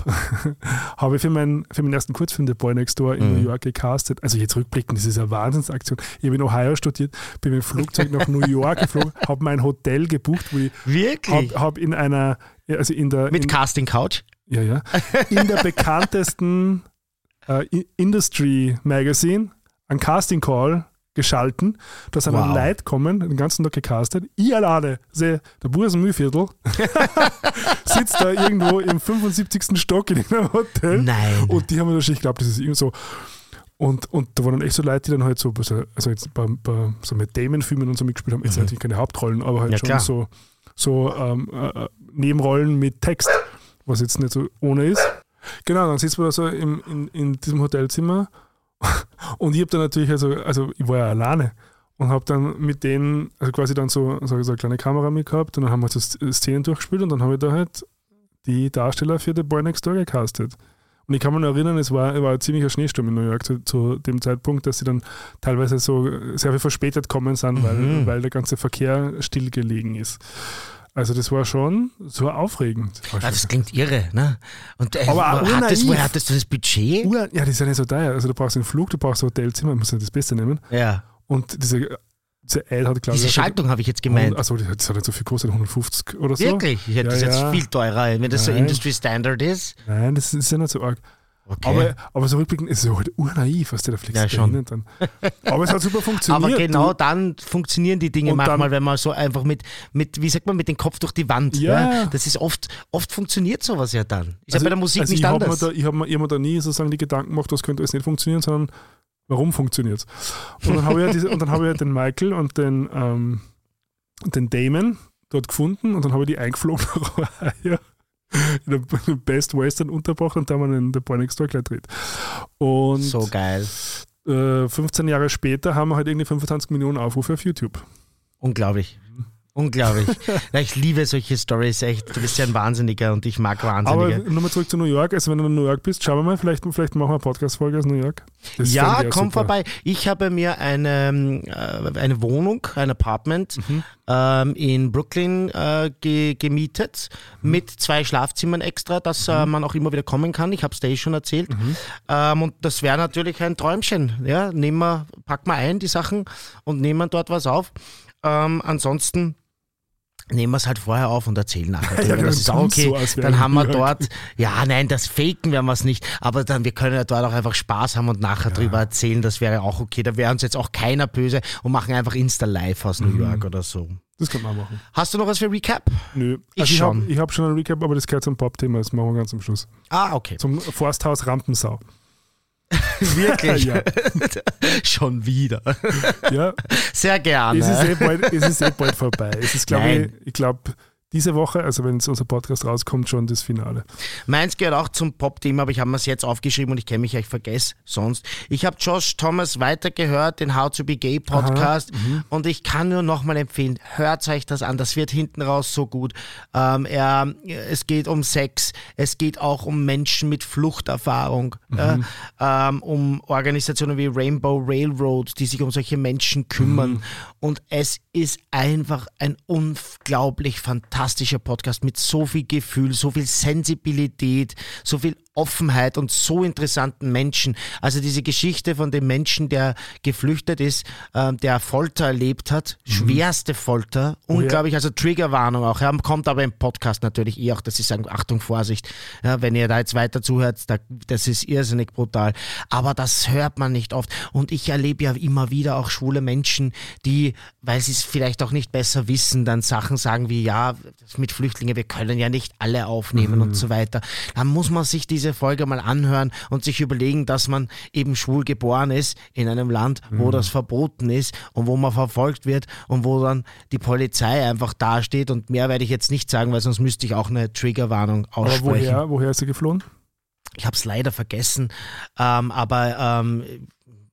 habe ich für, meinen für meinen ersten Kurzfilm The Boy Next Door in
Mhm.
New York gecastet. Also jetzt rückblickend, das ist eine Wahnsinnsaktion. Ich habe in Ohio studiert, bin mit dem Flugzeug nach New York geflogen, habe mein Hotel gebucht, wo ich
Wirklich?
habe hab in einer, also in der,
Mit
in,
Casting Couch?
ja, ja, in der bekanntesten äh, Industry Magazine einen Casting Call geschalten. Da sind
Wow.
Leute kommen, den ganzen Tag gecastet. Ich alleine, sehe, der Bursen Mühlviertel, sitzt da irgendwo im 75. Stock in einem Hotel.
Nein.
Und die haben mir wahrscheinlich geglaubt, das ist irgendwie so. Und, und da waren dann echt so Leute, die dann halt so, also jetzt bei, bei so mit Damon-Filmen und so mitgespielt haben, jetzt natürlich keine Hauptrollen, aber halt
Mhm. Ja,
schon
klar.
so, so ähm, äh, Nebenrollen mit Text, was jetzt nicht so ohne ist. Genau, dann sitzen wir da so im, in, in diesem Hotelzimmer und ich habe dann natürlich, also, also ich war ja alleine und habe dann mit denen, also quasi dann so, so, so eine kleine Kamera mitgehabt und dann haben wir so Sz- Szenen durchgespielt und dann habe ich da halt die Darsteller für The Boy Next Door gecastet. Und ich kann mich noch erinnern, es war, war ein ziemlicher Schneesturm in New York zu, zu dem Zeitpunkt, dass sie dann teilweise so sehr viel verspätet kommen sind, weil,
Mhm.
weil der ganze Verkehr stillgelegen ist. Also das war schon so aufregend. Das war
Ah,
schon
das klingt irre, ne? Und, äh,
Aber
hattest, woher hattest du das Budget?
Ur- ja, das ist ja nicht so teuer. Also du brauchst einen Flug, du brauchst ein Hotelzimmer, musst ja das Beste nehmen.
Ja.
Und diese, diese Ad hat, glaube
Diese
ich,
Schaltung habe ich jetzt gemeint.
Also das hat nicht so viel gekostet, 150 oder so.
Wirklich? Ich hätte
Ja,
das jetzt
ja.
viel teurer, wenn das so
Nein.
Industry Standard ist.
Nein, das ist ja nicht so arg.
Okay.
Aber, aber so rückblickend ist es halt urnaiv, was der da fliegt.
Ja, schon.
dann. Aber es hat super funktioniert.
Aber genau dann funktionieren die Dinge
Und
manchmal, wenn man so einfach mit, mit, wie sagt man, mit dem Kopf durch die Wand.
Ja.
Das ist oft, oft funktioniert sowas ja dann. Ist
also-
ja bei der Musik
also
nicht
ich hab
anders.
Da, ich habe mir, hab mir da nie sozusagen die Gedanken gemacht, das könnte alles nicht funktionieren, sondern warum funktioniert es? Und dann habe ich, ja diese- und dann habe ich ja den Michael und den, ähm, den Damon dort gefunden und dann habe ich die eingeflogen nach Ohio. In der Best Western untergebracht und da haben wir in der Boy Next Door gleich gedreht. Und
so geil.
äh, 15 Jahre später haben wir halt irgendwie 25 Millionen Aufrufe auf YouTube.
Unglaublich. Unglaublich. Ich liebe solche Stories echt. Du bist ja ein Wahnsinniger und ich mag
Aber
Wahnsinnige.
nochmal zurück zu New York. Also wenn du in New York bist, schauen wir mal, vielleicht, vielleicht machen wir eine Podcast-Folge aus New York. Das
ja, komm
super.
vorbei. Ich habe mir eine, äh, eine Wohnung, ein Apartment
Mhm.
ähm, in Brooklyn äh, ge gemietet
Mhm.
mit zwei Schlafzimmern extra, dass äh, man auch immer wieder kommen kann. Ich habe es dir eh schon erzählt.
Mhm.
Ähm, und das wäre natürlich ein Träumchen. Ja, nehmen wir, packen wir ein die Sachen und nehmen dort was auf. Ähm, ansonsten nehmen wir es halt vorher auf und erzählen nachher.
Ja,
das ist auch okay.
so,
dann haben wir dort, ja, nein, das faken werden wir es nicht, aber dann, wir können ja dort auch einfach Spaß haben und nachher drüber erzählen, das wäre auch okay. Da wäre uns jetzt auch keiner böse und machen einfach Insta-Live aus
Mhm.
New York oder so.
Das kann man machen.
Hast du noch was für Recap?
Nö.
Ich
Also ich
schon.
habe hab schon ein Recap, aber das gehört zum Pop-Thema, das machen wir ganz am Schluss.
Ah, okay.
Zum Forsthaus Rampensau.
Wirklich?
Ja.
Schon wieder.
Ja,
Sehr gerne.
es ist, eh bald, es ist eh bald vorbei. Es ist, glaube ich, ich glaube, diese Woche, also wenn unser Podcast rauskommt, schon das Finale.
Meins gehört auch zum Pop-Thema, aber ich habe mir es jetzt aufgeschrieben und ich kenne mich, ja, ich vergesse sonst. Ich habe Josh Thomas weitergehört, den How to Be Gay Podcast
mhm.
und ich kann nur nochmal empfehlen, hört euch das an, das wird hinten raus so gut. Ähm, er, es geht um Sex, es geht auch um Menschen mit Fluchterfahrung,
Mhm.
äh, ähm, um Organisationen wie Rainbow Railroad, die sich um solche Menschen kümmern
Mhm.
und es ist einfach ein unglaublich fantastischer Podcast mit so viel Gefühl, so viel Sensibilität, so viel Offenheit und so interessanten Menschen. Also diese Geschichte von dem Menschen, der geflüchtet ist, ähm, der Folter erlebt hat, schwerste Folter, unglaublich, also Triggerwarnung auch. Ja, kommt aber im Podcast natürlich eh auch, dass sie sagen, Achtung, Vorsicht, ja, wenn ihr da jetzt weiter zuhört, da, das ist irrsinnig brutal. Aber das hört man nicht oft. Und ich erlebe ja immer wieder auch schwule Menschen, die, weil sie es vielleicht auch nicht besser wissen, dann Sachen sagen wie, ja, mit Flüchtlingen, wir können ja nicht alle aufnehmen und so weiter. Dann muss man sich diese Folge mal anhören und sich überlegen, dass man eben schwul geboren ist in einem Land, wo das verboten ist und wo man verfolgt wird und wo dann die Polizei einfach dasteht und mehr werde ich jetzt nicht sagen, weil sonst müsste ich auch eine Triggerwarnung
Aber
aussprechen.
woher, woher ist er geflohen?
Ich habe es leider vergessen, ähm, aber ähm,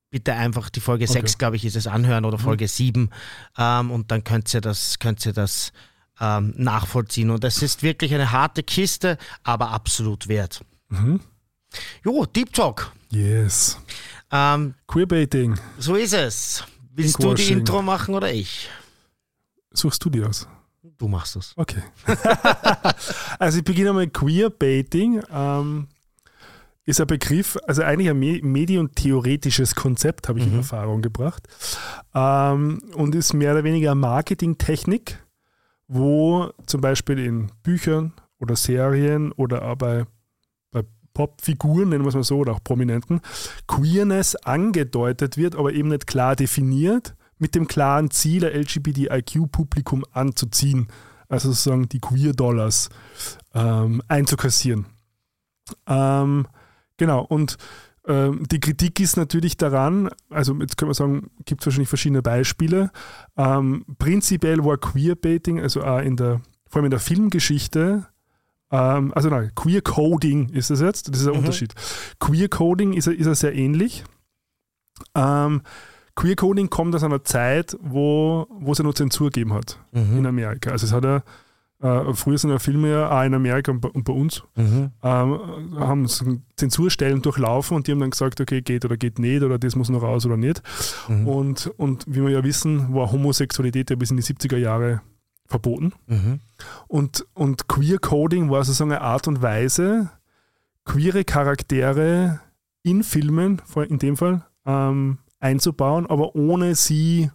bitte einfach die Folge 6, glaube ich, ist es anhören oder Folge 7 ähm, und dann könnt ihr das, könnt ihr das ähm, nachvollziehen. Und es ist wirklich eine harte Kiste, aber absolut wert.
Mhm.
Jo, Deep Talk.
Yes.
Ähm,
Queerbaiting.
so ist es. Willst du die. Intro machen oder ich?
Suchst du die aus?
Du machst es.
Okay. also ich beginne mal Queerbaiting. Ähm, ist ein Begriff, also eigentlich ein me- medientheoretisches Konzept, habe ich in Erfahrung gebracht. Ähm, und ist mehr oder weniger eine Marketingtechnik, wo zum Beispiel in Büchern oder Serien oder auch bei Popfiguren, nennen wir es mal so, oder auch Prominenten, Queerness angedeutet wird, aber eben nicht klar definiert, mit dem klaren Ziel, ein LGBTIQ-Publikum anzuziehen, also sozusagen die Queer-Dollars ähm, einzukassieren. Ähm, genau, und ähm, die Kritik ist natürlich daran, also jetzt können wir sagen, gibt es wahrscheinlich verschiedene Beispiele. Ähm, prinzipiell war Queerbaiting, also auch in der, vor allem in der Filmgeschichte, ähm, also nein, Queer Coding ist es jetzt, das ist der
Mhm.
Unterschied. Queer Coding ist, ist er sehr ähnlich. Ähm, Queer Coding kommt aus einer Zeit, wo, wo es ja nur Zensur gegeben hat
Mhm.
in Amerika. Also es hat ja, äh, früher sind ja Filme ja auch in Amerika und bei, und bei uns,
Mhm.
ähm, haben Zensurstellen durchlaufen und die haben dann gesagt, okay, geht oder geht nicht oder das muss noch raus oder nicht.
Mhm.
Und, und wie wir ja wissen, war Homosexualität ja bis in die 70er Jahre verboten.
Mhm.
Und, und Queer Coding war sozusagen eine Art und Weise, queere Charaktere in Filmen, vor- in dem Fall, ähm, einzubauen, aber ohne sie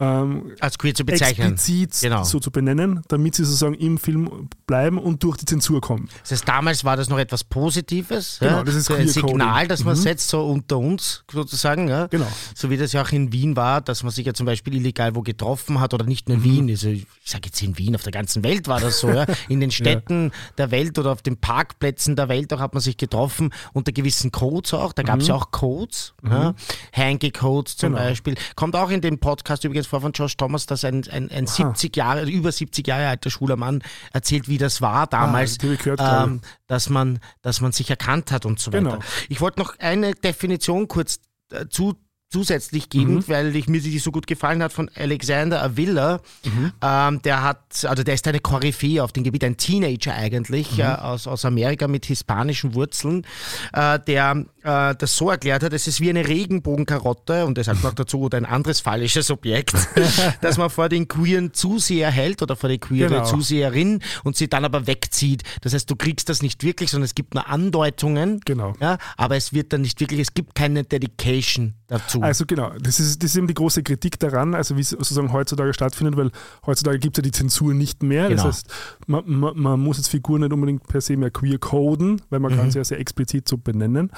ähm,
Als queer zu bezeichnen.
explizit
Genau.
so zu benennen, damit sie sozusagen im Film bleiben und durch die Zensur kommen.
Das heißt, damals war das noch etwas Positives.
Genau,
ja?
das ist
so ein Signal, das man
Mhm.
setzt, so unter uns sozusagen. Ja?
Genau.
So wie das ja auch in Wien war, dass man sich ja zum Beispiel illegal wo getroffen hat oder nicht
Mhm.
nur in Wien, also ich sage jetzt in Wien, auf der ganzen Welt war das so. Ja? In den Städten der Welt oder auf den Parkplätzen der Welt auch hat man sich getroffen unter gewissen Codes auch. Da gab es ja auch Codes, ja? Hanky-Codes zum
Mhm. Genau.
Beispiel. Kommt auch in dem Podcast übrigens vor von Josh Thomas, dass ein, ein, ein 70 Jahre, über 70 Jahre alter schwuler Mann erzählt, wie das war damals,
ich gehört,
ähm, dass, man, dass man sich erkannt hat und so weiter.
Genau.
Ich wollte noch eine Definition kurz äh, zu, zusätzlich geben,
Mhm.
weil ich, mir die so gut gefallen hat von Alexander Avila.
Mhm.
Ähm, der hat, also der ist eine Koryphäe auf dem Gebiet, ein Teenager eigentlich
Mhm.
äh, aus, aus Amerika mit hispanischen Wurzeln, äh, der äh, das so erklärt hat, es ist wie eine Regenbogenkarotte und er sagt noch dazu, oder ein anderes phallisches Objekt, dass man vor den queeren Zuseher hält oder vor der queere
Genau.
Zuseherin und sie dann aber wegzieht. Das heißt, du kriegst das nicht wirklich, sondern es gibt nur Andeutungen.
Genau.
Ja, aber es wird dann nicht wirklich, es gibt keine Dedication dazu. Dazu.
Also genau, das ist, das ist eben die große Kritik daran, also wie es sozusagen heutzutage stattfindet, weil heutzutage gibt es ja die Zensur nicht mehr.
Genau.
Das heißt, man, man, man muss jetzt Figuren nicht unbedingt per se mehr queer coden, weil man kann
Mhm.
sie ja sehr explizit so benennen.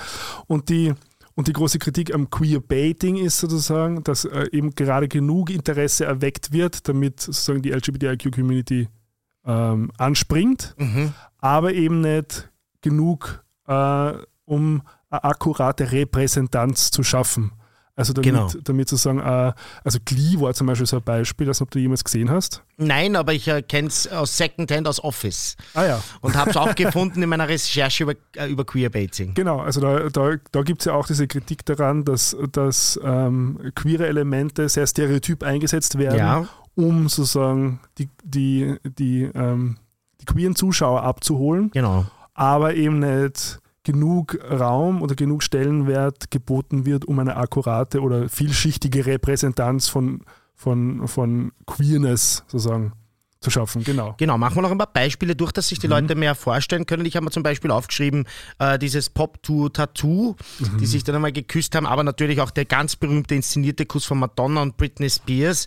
Und die, und die große Kritik am Queerbaiting ist sozusagen, dass äh, eben gerade genug Interesse erweckt wird, damit sozusagen die LGBTIQ-Community ähm, anspringt,
mhm.
aber eben nicht genug, äh, um eine akkurate Repräsentanz zu schaffen. Also damit,
Genau.
damit sozusagen, äh, also Glee war zum Beispiel so ein Beispiel, das ob du jemals gesehen hast.
Nein, aber ich äh, kenne es aus Secondhand aus Office
Ah ja,
und habe es auch gefunden in meiner Recherche über, äh, über Queerbaiting.
genau. Also da, da, da gibt es ja auch diese Kritik daran, dass, dass ähm, queere Elemente sehr stereotyp eingesetzt werden,
Ja.
um sozusagen die, die, die, ähm, die queeren Zuschauer abzuholen.
Genau.
aber eben nicht genug Raum oder genug Stellenwert geboten wird, um eine akkurate oder vielschichtige Repräsentanz von, von, von Queerness sozusagen zu schaffen. Genau.
Genau, machen wir noch ein paar Beispiele durch, dass sich die Leute mehr vorstellen können. Ich habe mir zum Beispiel aufgeschrieben, äh, dieses Pop-to-Tattoo, die sich dann einmal geküsst haben, aber natürlich auch der ganz berühmte inszenierte Kuss von Madonna und Britney Spears.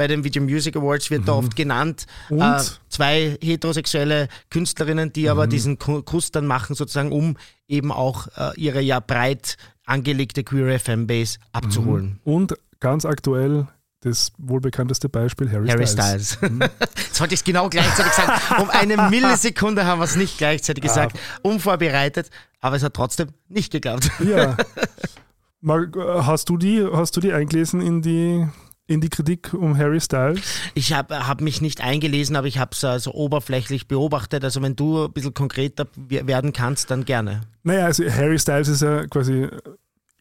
Bei den Video Music Awards wird da oft genannt.
Und?
Äh, zwei heterosexuelle Künstlerinnen, die aber diesen Ku- Kuss dann machen, sozusagen, um eben auch äh, ihre ja breit angelegte queere Fanbase abzuholen.
Und ganz aktuell das wohlbekannteste Beispiel Harry,
Harry
Styles.
Styles. Jetzt wollte ich es genau gleichzeitig sagen. Um eine Millisekunde haben wir es nicht gleichzeitig gesagt. Unvorbereitet, aber es hat trotzdem nicht geklappt.
Ja. Mal, äh, hast, du die, hast du die eingelesen in die, in die Kritik um Harry Styles?
Ich habe hab mich nicht eingelesen, aber ich habe es also oberflächlich beobachtet. Also wenn du ein bisschen konkreter we- werden kannst, dann gerne.
Naja, also Harry Styles ist ja quasi,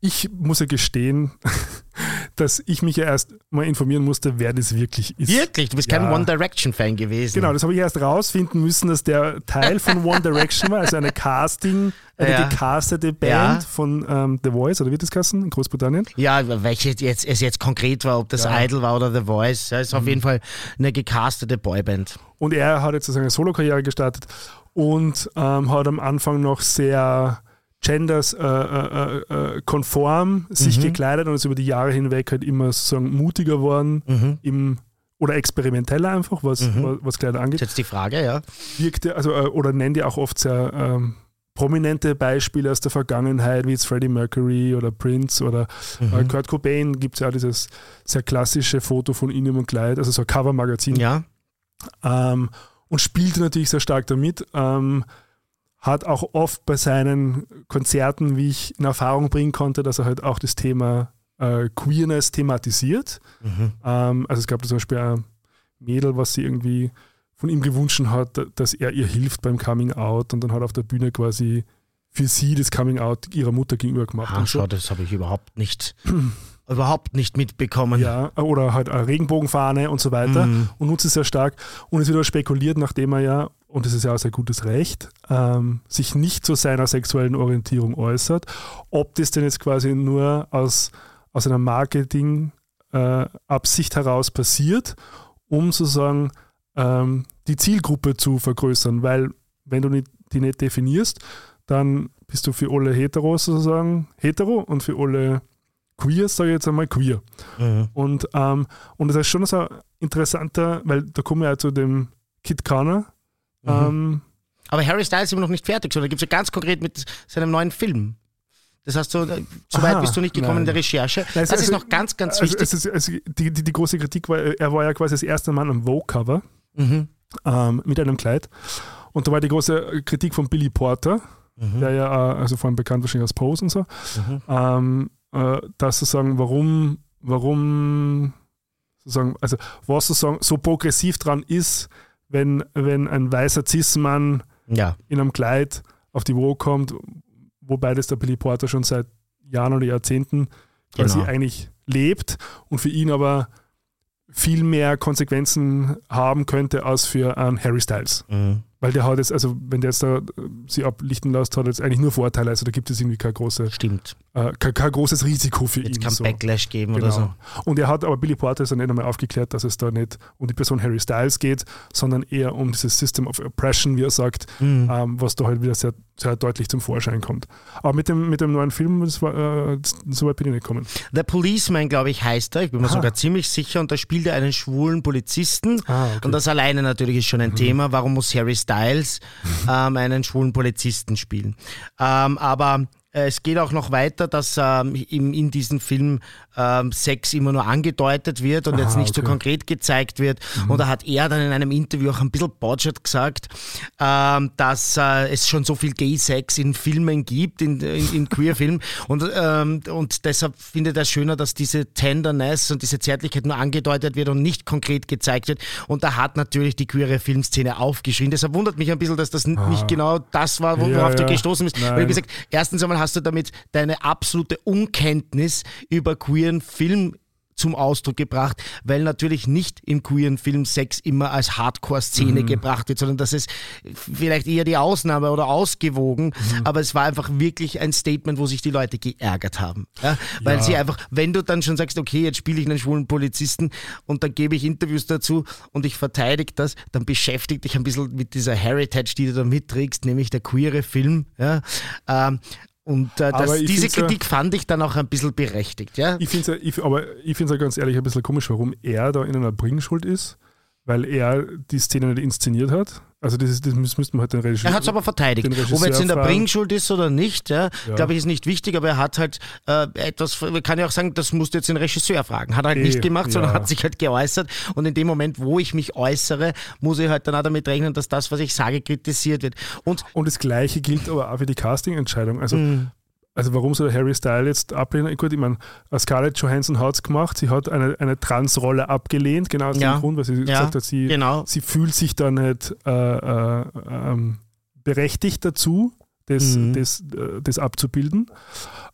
ich muss ja gestehen, dass ich mich ja erst mal informieren musste, wer das wirklich ist.
Wirklich? Du bist kein
Ja.
One Direction Fan gewesen.
Genau, das habe ich erst rausfinden müssen, dass der Teil von One Direction war, also eine Casting, eine
Ja.
gecastete Band
Ja.
von ähm, The Voice, oder wird das kassen, in Großbritannien?
Ja, welche jetzt, es jetzt konkret war, ob das.
Mhm.
Idol war oder The Voice. Ja, ist auf jeden Fall eine gecastete Boyband.
Und er hat jetzt sozusagen eine Solo-Karriere gestartet und ähm, hat am Anfang noch sehr genders äh, äh, äh, konform sich
Mhm.
gekleidet und ist über die Jahre hinweg halt immer sozusagen mutiger geworden
Mhm.
im oder experimenteller einfach, was,
Mhm.
was, Kleider
Das
angeht.
ist jetzt die Frage, ja.
Wirkte, also, äh, oder nennt ihr auch oft sehr ähm, prominente Beispiele aus der Vergangenheit, wie jetzt Freddie Mercury oder Prince oder
Mhm.
äh, Kurt Cobain, gibt es ja auch dieses sehr klassische Foto von ihm im Kleid, also so ein Cover-Magazin
Ja.
ähm, und spielte natürlich sehr stark damit. Ähm, hat auch oft bei seinen Konzerten, wie ich in Erfahrung bringen konnte, dass er halt auch das Thema äh, Queerness thematisiert.
Mhm.
Ähm, also es gab zum Beispiel ein Mädel, was sie irgendwie von ihm gewünscht hat, dass er ihr hilft beim Coming Out und dann hat er auf der Bühne quasi für sie das Coming Out ihrer Mutter gegenüber gemacht.
Ah,
und so.
schau, das habe ich überhaupt nicht, überhaupt nicht mitbekommen.
Ja, oder halt eine Regenbogenfahne und so weiter
Mhm.
und nutzt es sehr stark. Und es wird auch spekuliert, nachdem er ja, und das ist ja auch sehr gutes Recht, ähm, sich nicht zu seiner sexuellen Orientierung äußert, ob das denn jetzt quasi nur aus, aus einer Marketing-Absicht heraus passiert, um sozusagen ähm, die Zielgruppe zu vergrößern, weil wenn du nicht, die nicht definierst, dann bist du für alle Heteros sozusagen hetero und für alle Queers, sage ich jetzt einmal, queer.
Mhm.
Und, ähm, und das ist schon so interessanter, weil da kommen wir ja zu dem Kid Connor.
Mhm.
Ähm,
Aber Harry Styles ist immer noch nicht fertig, sondern gibt es ja ganz konkret mit seinem neuen Film. Das heißt, so, äh, so weit
Aha,
bist du nicht gekommen in der
nein.
Recherche.
Nein,
Das
also-
ist noch ganz, ganz
also,
wichtig.
es ist, also die, die, die große Kritik war, er war ja quasi das erste Mal am Vogue-Cover
Mhm.
ähm, mit einem Kleid. Und da war die große Kritik von Billy Porter,
Mhm.
der ja, äh, also vor allem bekannt wahrscheinlich als Pose und so,
Mhm.
ähm, äh, dass sozusagen, warum, warum sozusagen, also was sozusagen so progressiv dran ist, wenn, wenn ein weißer Cis-Mann
Ja,
in einem Kleid auf die Vogue kommt, wobei das der Billy Porter schon seit Jahren oder Jahrzehnten quasi
Genau.
eigentlich lebt und für ihn aber viel mehr Konsequenzen haben könnte als für einen Harry Styles.
mhm.
Weil der hat jetzt, also wenn der jetzt da äh, sie ablichten lässt, hat er jetzt eigentlich nur Vorteile, also da gibt es irgendwie keine große
stimmt.
Äh, kein, kein, großes Risiko für
Jetzt
ihn.
kann
so.
Backlash geben genau. oder so.
Und er hat aber Billy Porter ist dann nicht einmal aufgeklärt, dass es da nicht um die Person Harry Styles geht, sondern eher um dieses System of Oppression, wie er sagt, mhm. ähm, was da halt wieder sehr, sehr deutlich zum Vorschein kommt. Aber mit dem, mit dem neuen Film, das war, äh, so weit bin ich nicht gekommen.
The Policeman, glaube ich, heißt er. Ich bin mir Aha. sogar ziemlich sicher. Und da spielt er einen schwulen Polizisten. Ah, okay. Und das alleine natürlich ist schon ein mhm. Thema. Warum muss Harry Styles ähm, einen schwulen Polizisten spielen? Ähm, aber es geht auch noch weiter, dass ähm, in, in diesem Film ähm, Sex immer nur angedeutet wird und Aha, jetzt nicht okay. so konkret gezeigt wird. Mhm. Und da hat er dann in einem Interview auch ein bisschen bodgert gesagt, ähm, dass äh, es schon so viel Gay-Sex in Filmen gibt, in, in, in Queer-Filmen. Und, ähm, und deshalb findet er schöner, dass diese Tenderness und diese Zärtlichkeit nur angedeutet wird und nicht konkret gezeigt wird. Und da hat natürlich die queere Filmszene aufgeschrien. Deshalb wundert mich ein bisschen, dass das ah. nicht genau das war, worauf ja, ja. du gestoßen bist. Nein. Weil, wie gesagt, erstens einmal hast du damit deine absolute Unkenntnis über queeren Film zum Ausdruck gebracht, weil natürlich nicht im queeren Film Sex immer als Hardcore-Szene mhm. gebracht wird, sondern das ist vielleicht eher die Ausnahme oder ausgewogen, mhm. aber es war einfach wirklich ein Statement, wo sich die Leute geärgert haben. Ja? Weil ja. sie einfach, wenn du dann schon sagst, okay, jetzt spiele ich einen schwulen Polizisten und dann gebe ich Interviews dazu und ich verteidige das, dann beschäftigt dich ein bisschen mit dieser Heritage, die du da mitträgst, nämlich der queere Film. Ja? Ähm, und äh, das, diese Kritik ja, fand ich dann auch ein bisschen berechtigt. Ja?
Ich finde es aber ich finde es ja ganz ehrlich ein bisschen komisch, warum er da in einer Bringschuld ist, weil er die Szene nicht inszeniert hat. Also das, ist, das müsste man halt den
Regisseur. Er hat es aber verteidigt. Ob er jetzt in der Bringschuld ist oder nicht, ja, ja. glaube ich, ist nicht wichtig, aber er hat halt äh, etwas, man kann ja auch sagen, das musst du jetzt den Regisseur fragen. Hat er halt e, nicht gemacht, ja. sondern hat sich halt geäußert. Und in dem Moment, wo ich mich äußere, muss ich halt dann auch damit rechnen, dass das, was ich sage, kritisiert wird. Und,
Und das Gleiche gilt aber auch für die Casting-Entscheidung. Also mm also warum soll Harry Styles jetzt ablehnen? Gut, ich meine, Scarlett Johansson hat es gemacht, sie hat eine, eine Trans-Rolle abgelehnt, genau aus ja. dem Grund, weil sie ja, gesagt hat, sie, genau. sie fühlt sich da nicht äh, äh, ähm, berechtigt dazu, das, mhm. das, äh, das abzubilden.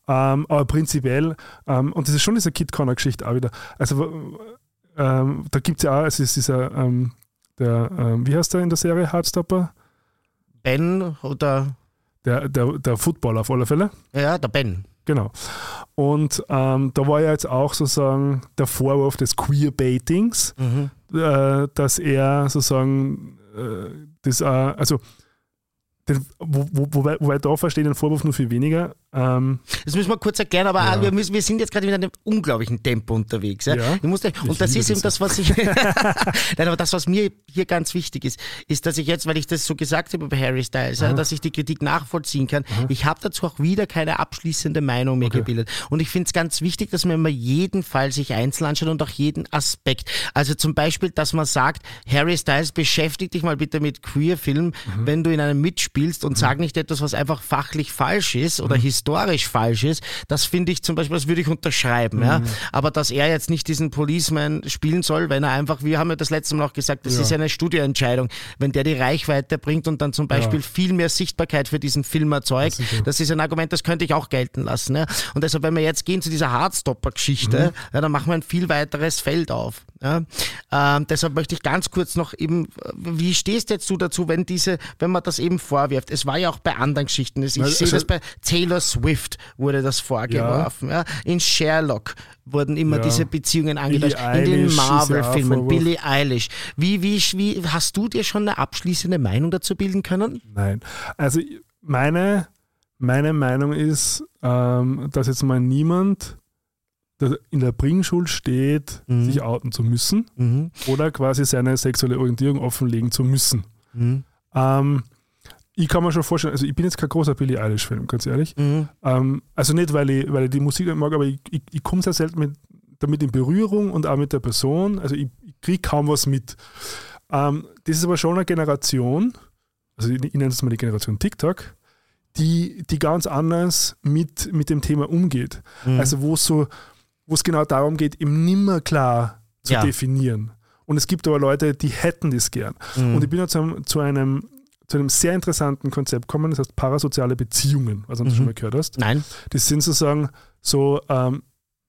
Ähm, aber prinzipiell, ähm, und das ist schon diese Kid Connor-Geschichte auch wieder, also ähm, da gibt es ja auch, es ist dieser, ähm, der, ähm, wie heißt der in der Serie, Hardstopper?
Ben oder
der, der, der Footballer auf alle Fälle.
Ja, der Ben.
Genau. Und ähm, da war ja jetzt auch sozusagen der Vorwurf des Queerbaitings, mhm. äh, dass er sozusagen äh, das, äh, also den, wo, wo, wobei, wobei da verstehe ich den Vorwurf nur viel weniger. Ähm,
das müssen wir kurz erklären, aber ja. wir, müssen, wir sind jetzt gerade in einem unglaublichen Tempo unterwegs. Ja? Ja, musst, und das ist eben das, was ich. Nein, aber das, was mir hier ganz wichtig ist, ist, dass ich jetzt, weil ich das so gesagt habe bei Harry Styles, ja, dass ich die Kritik nachvollziehen kann. Aha. Ich habe dazu auch wieder keine abschließende Meinung mehr okay. gebildet. Und ich finde es ganz wichtig, dass man immer jeden Fall sich einzeln anschaut und auch jeden Aspekt. Also zum Beispiel, dass man sagt, Harry Styles, beschäftigt dich mal bitte mit Queer-Film, mhm. wenn du in einem Mitspiel spielst und sag nicht etwas, was einfach fachlich falsch ist oder mhm. Historisch falsch ist. Das finde ich zum Beispiel, das würde ich unterschreiben. Mhm. Ja. Aber dass er jetzt nicht diesen Policeman spielen soll, wenn er einfach, wir haben ja das letzte Mal auch gesagt, das ja. ist eine Studioentscheidung. Wenn der die Reichweite bringt und dann zum Beispiel ja. viel mehr Sichtbarkeit für diesen Film erzeugt, das ist, das ist, ein Argument, das könnte ich auch gelten lassen. Ja. Und deshalb, wenn wir jetzt gehen zu dieser Hardstopper-Geschichte, mhm. dann machen wir ein viel weiteres Feld auf. Ähm, deshalb möchte ich ganz kurz noch eben, wie stehst jetzt du dazu, wenn diese, wenn man das eben vor vorwirft. Es war ja auch bei anderen Geschichten. Ich also, sehe das bei Taylor Swift wurde das vorgeworfen. Ja. In Sherlock wurden immer diese Beziehungen angedeutet. In den Marvel-Filmen, Billie Eilish. Wie, wie, wie, hast du dir schon eine abschließende Meinung dazu bilden können?
Nein. Also meine, meine Meinung ist, ähm, dass jetzt mal niemand in der Bringschuld steht, mhm. sich outen zu müssen mhm. oder quasi seine sexuelle Orientierung offenlegen zu müssen. Mhm. Ähm, ich kann mir schon vorstellen, also ich bin jetzt kein großer Billie Eilish-Fan, ganz ehrlich. Mhm. Ähm, also nicht, weil ich, weil ich die Musik nicht mag, aber ich, ich, ich komme sehr selten mit, damit in Berührung und auch mit der Person. Also ich, ich kriege kaum was mit. Ähm, das ist aber schon eine Generation, also ich, ich nenne es mal die Generation TikTok, die, die ganz anders mit, mit dem Thema umgeht. Mhm. Also wo es so, wo es genau darum geht, eben nimmer klar zu ja. definieren. Und es gibt aber Leute, die hätten das gern. Mhm. Und ich bin ja zu, zu einem zu einem sehr interessanten Konzept kommen, das heißt parasoziale Beziehungen, was du mhm. schon mal gehört hast.
Nein.
Das sind sozusagen so ähm,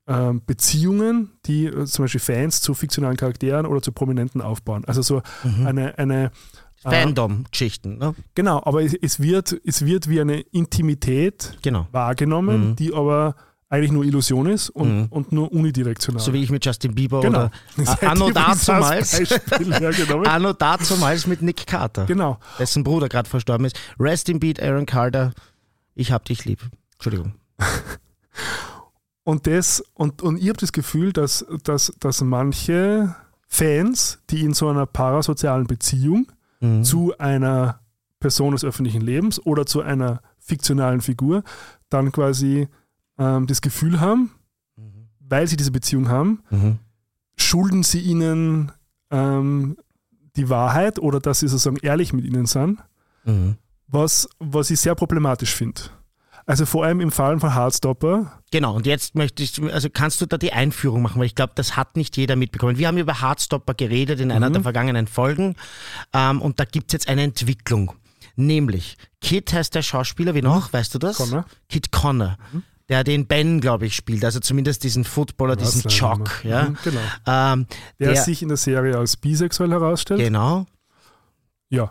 ähm, Beziehungen, die äh, zum Beispiel Fans zu fiktionalen Charakteren oder zu Prominenten aufbauen. Also so mhm. eine, eine
Fandom-Geschichten. Ne?
Genau, aber es, es, wird, es wird wie eine Intimität
Genau.
wahrgenommen,
Mhm.
die aber eigentlich nur Illusion ist und,
Mhm.
und nur unidirektional.
So wie ich mit Justin Bieber
Genau.
oder äh, Anno dazumals,
hergenommen.
Anno dazumals mit Nick Carter,
Genau.
dessen Bruder gerade verstorben ist. Rest in Beat, Aaron Carter. Ich hab dich lieb. Entschuldigung.
Und das, und, und ich habe das Gefühl, dass, dass, dass manche Fans, die in so einer parasozialen Beziehung
Mhm.
zu einer Person des öffentlichen Lebens oder zu einer fiktionalen Figur dann quasi ähm, das Gefühl haben, weil sie diese Beziehung haben,
Mhm.
schulden sie ihnen ähm, die Wahrheit oder dass sie sozusagen ehrlich mit ihnen sind,
Mhm.
was, was ich sehr problematisch finde. Also vor allem im Fall von Hardstopper,
Genau, und jetzt möchte ich, also kannst du da die Einführung machen, weil ich glaube, das hat nicht jeder mitbekommen. Wir haben über Hardstopper geredet in
Mhm.
einer der vergangenen Folgen ähm, und da gibt es jetzt eine Entwicklung. Nämlich, Kit heißt der Schauspieler, wie noch, weißt du das?
Mhm. Connor.
Kit Connor, der den Ben, glaube ich, spielt, also zumindest diesen Footballer, diesen Jock.
mehr.
Ja?
Mhm, genau.
Ähm,
der,
der,
sich in der Serie als bisexuell herausstellt.
genau.
Ja,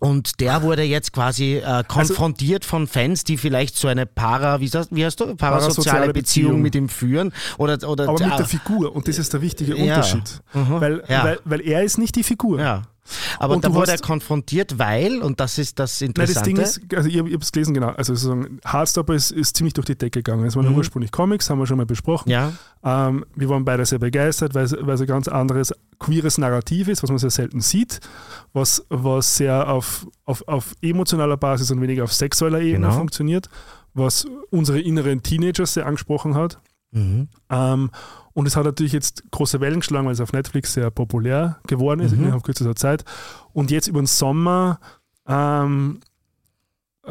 Und der wurde jetzt quasi
Also
äh, konfrontiert von Fans, die vielleicht so eine para, wie, sagst- wie hast du, parasoziale Beziehung,
Beziehung.
mit ihm führen. Oder, oder
aber mit
äh,
der Figur. Und das ist der wichtige
Ja.
Unterschied.
Mhm.
Weil,
Ja.
weil, weil er ist nicht die Figur.
Ja. Aber
Und
da wurde er konfrontiert, weil, und das ist das
Nein, das
Interessante.
Ding ist, also ich habe es gelesen, genau. Also sozusagen, Hardstopper ist, ist ziemlich durch die Decke gegangen. Es waren
Mhm.
ursprünglich Comics, haben wir schon mal besprochen.
ja,
Ähm, wir waren beide sehr begeistert, weil es, weil es ein ganz anderes queeres Narrativ ist, was man sehr selten sieht, was, was sehr auf, auf, auf emotionaler Basis und weniger auf sexueller Ebene
Genau.
funktioniert, was unsere inneren Teenagers sehr angesprochen hat.
Mhm.
Ähm, und es hat natürlich jetzt große Wellen geschlagen, weil es auf Netflix sehr populär geworden ist
Mhm.
innerhalb kürzester Zeit. Und jetzt über den Sommer ähm,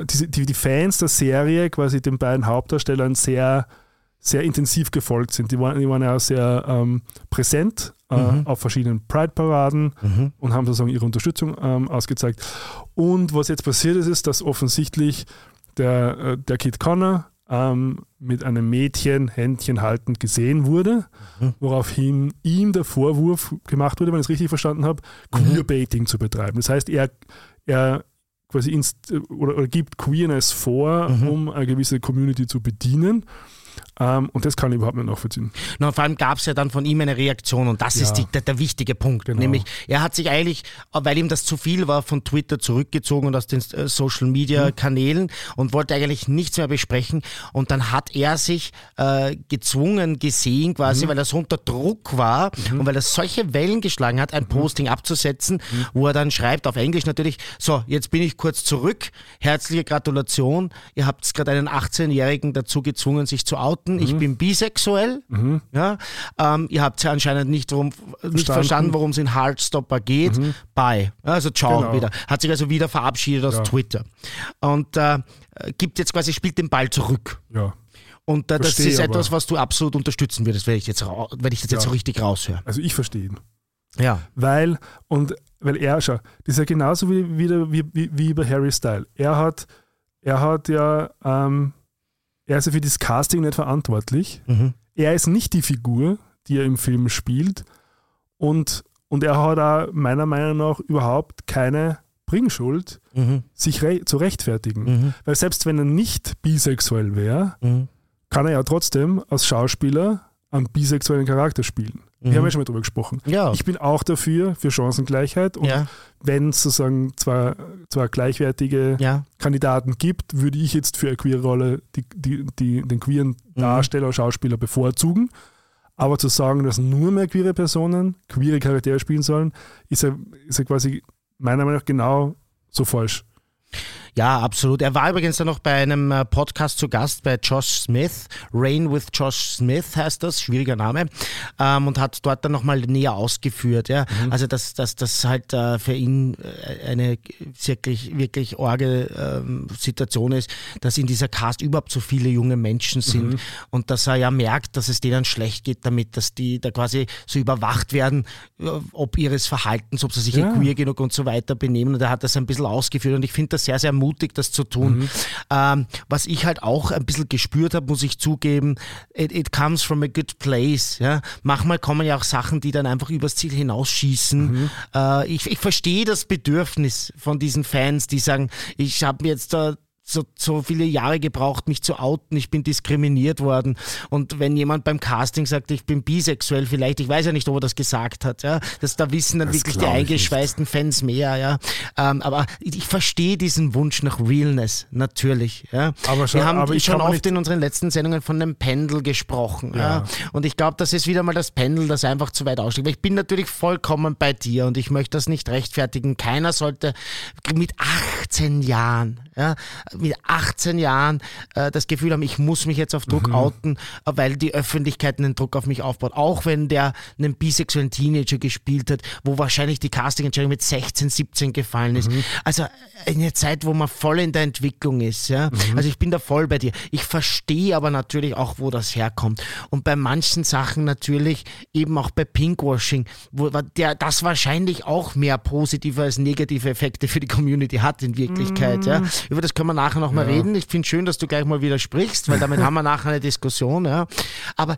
diese, die, die Fans der Serie quasi den beiden Hauptdarstellern sehr, sehr intensiv gefolgt sind. Die waren, die waren ja auch sehr ähm, präsent äh,
Mhm.
auf verschiedenen Pride-Paraden
Mhm.
und haben sozusagen ihre Unterstützung ähm, ausgezeigt. Und was jetzt passiert ist, ist, dass offensichtlich der, äh, der Kid Connor ähm, mit einem Mädchen Händchen haltend gesehen wurde,
Mhm.
woraufhin ihm der Vorwurf gemacht wurde, wenn ich es richtig verstanden habe,
Mhm.
Queerbaiting zu betreiben. Das heißt, er, er quasi inst oder, oder gibt Queerness vor,
Mhm.
um eine gewisse Community zu bedienen. Ähm, und das kann ich überhaupt nicht nachvollziehen.
Na, und vor allem gab es ja dann von ihm eine Reaktion und das
Ja.
ist die, der, der wichtige Punkt.
Genau.
Nämlich, er hat sich eigentlich, weil ihm das zu viel war, von Twitter zurückgezogen und aus den äh, Social Media
Mhm.
Kanälen und wollte eigentlich nichts mehr besprechen. Und dann hat er sich äh, gezwungen gesehen,
Mhm.
quasi, weil er so unter Druck war und weil er solche Wellen geschlagen hat,
Mhm.
ein Posting abzusetzen, wo er dann schreibt, auf Englisch natürlich, so, jetzt bin ich kurz zurück. Herzliche Gratulation. Ihr habt gerade einen 18-Jährigen dazu gezwungen, sich zu outen.
Mhm.
Ich bin bisexuell. Ja, ähm, ihr habt ja anscheinend nicht, worum, nicht verstanden, worum es in Heartstopper geht. Bye. Ja, Also ciao
Mhm. Genau.
wieder. Hat sich also wieder verabschiedet aus
Ja.
Twitter. Und äh, gibt jetzt quasi, spielt den Ball zurück.
Ja.
Und äh, das
Verstehe
ist etwas, was du absolut unterstützen würdest, wenn ich, jetzt, wenn ich das jetzt
Ja.
so richtig raushöre.
Also ich verstehe ihn.
Ja.
Weil, und weil er, schau, das ist ja genauso wie, wie, wie, wie bei Harry Style. Er hat, er hat ja, ähm, er ist ja für das Casting nicht verantwortlich.
Mhm.
Er ist nicht die Figur, die er im Film spielt. Und, und er hat auch meiner Meinung nach überhaupt keine Bringschuld,
Mhm.
sich re zu rechtfertigen.
Mhm.
Weil selbst wenn er nicht bisexuell wäre,
Mhm.
kann er ja trotzdem als Schauspieler einen bisexuellen Charakter spielen. Wir
Mhm.
haben ja schon mal drüber gesprochen.
Ja.
Ich bin auch dafür, für Chancengleichheit. Und
ja.
wenn es sozusagen zwei, zwei gleichwertige
Ja.
Kandidaten gibt, würde ich jetzt für eine queere Rolle die, die, die, den queeren
Mhm.
Darsteller, Schauspieler bevorzugen. Aber zu sagen, dass nur mehr queere Personen queere Charaktere spielen sollen, ist ja, ist ja quasi meiner Meinung nach genau so falsch.
Ja, absolut. Er war übrigens dann noch bei einem äh, Podcast zu Gast bei Josh Smith. Rain with Josh Smith heißt das, schwieriger Name. Ähm, und hat dort dann nochmal näher ausgeführt. Ja. Also, dass das dass halt äh, für ihn äh, eine wirklich, wirklich orge ähm, Situation ist, dass in dieser Cast überhaupt so viele junge Menschen sind und dass er ja merkt, dass es denen schlecht geht damit, dass die da quasi so überwacht werden, äh, ob ihres Verhaltens, ob sie sich
Ja.
queer genug und so weiter benehmen. Und er hat das ein bisschen ausgeführt und ich finde das sehr, sehr mutig, das zu tun.
Mhm.
Ähm, was ich halt auch ein bisschen gespürt habe, muss ich zugeben, it, it comes from a good place. Ja? Manchmal kommen ja auch Sachen, die dann einfach übers Ziel hinausschießen.
Mhm.
Äh, ich, ich verstehe das Bedürfnis von diesen Fans, die sagen, ich habe jetzt da so, so viele Jahre gebraucht, mich zu outen, ich bin diskriminiert worden. Und wenn jemand beim Casting sagt, ich bin bisexuell, vielleicht, ich weiß ja nicht, ob er das gesagt hat, ja, das, da wissen dann
Das
wirklich die eingeschweißten Fans mehr, ja. Ähm, aber ich, ich verstehe diesen Wunsch nach Realness, natürlich, ja.
Aber schau-
Wir haben
aber
schon oft
nicht-
in unseren letzten Sendungen von einem Pendel gesprochen, ja.
Ja.
Und ich glaube, das ist wieder mal das Pendel, das einfach zu weit aussteigt. Weil ich bin natürlich vollkommen bei dir und ich möchte das nicht rechtfertigen. Keiner sollte mit 18 Jahren, ja, mit 18 Jahren äh, das Gefühl haben, ich muss mich jetzt auf Druck
Mhm.
outen, äh, weil die Öffentlichkeit einen Druck auf mich aufbaut. Auch wenn der einen bisexuellen Teenager gespielt hat, wo wahrscheinlich die Castingentscheidung mit 16, 17 gefallen ist.
Mhm.
Also eine Zeit, wo man voll in der Entwicklung ist. Ja?
Mhm.
Also ich bin da voll bei dir. Ich verstehe aber natürlich auch, wo das herkommt. Und bei manchen Sachen natürlich, eben auch bei Pinkwashing, wo der das wahrscheinlich auch mehr positive als negative Effekte für die Community hat in Wirklichkeit. Ja? Über das können wir nachher noch mal reden. Ich finde schön, dass du gleich mal widersprichst, weil damit haben wir nachher eine Diskussion. Ja? Aber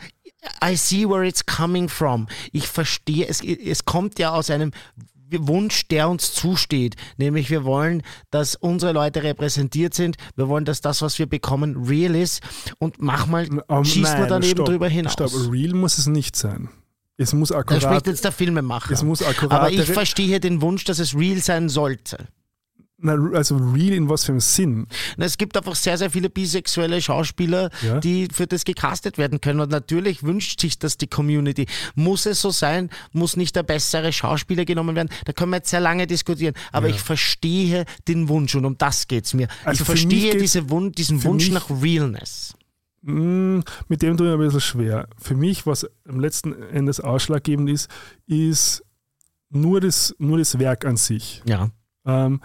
I see where it's coming from. Ich verstehe, es, es kommt ja aus einem Wunsch, der uns zusteht. Nämlich wir wollen, dass unsere Leute repräsentiert sind. Wir wollen, dass das, was wir bekommen, real ist. Und manchmal
Ähm,
schießen wir
nein,
dann eben
stopp,
drüber hinaus.
Stopp, real muss es nicht sein. Es muss
Da
akkurat.
spricht jetzt der Filmemacher.
Es muss akkurat-
Aber ich verstehe den Wunsch, dass es real sein sollte.
Also real in was für einem Sinn?
Na, Es gibt einfach sehr, sehr viele bisexuelle Schauspieler,
Ja.
die für das gecastet werden können. Und natürlich wünscht sich das die Community. Muss es so sein? Muss nicht der bessere Schauspieler genommen werden? Da können wir jetzt sehr lange diskutieren. Aber
Ja.
ich verstehe den Wunsch und um das geht es mir.
Also
ich verstehe diese Wun diesen Wunsch nach Realness.
Mm, Mit dem tue ich ein bisschen schwer. Für mich, was am letzten Endes ausschlaggebend ist, ist nur das, nur das Werk an sich.
Ja.
Ähm,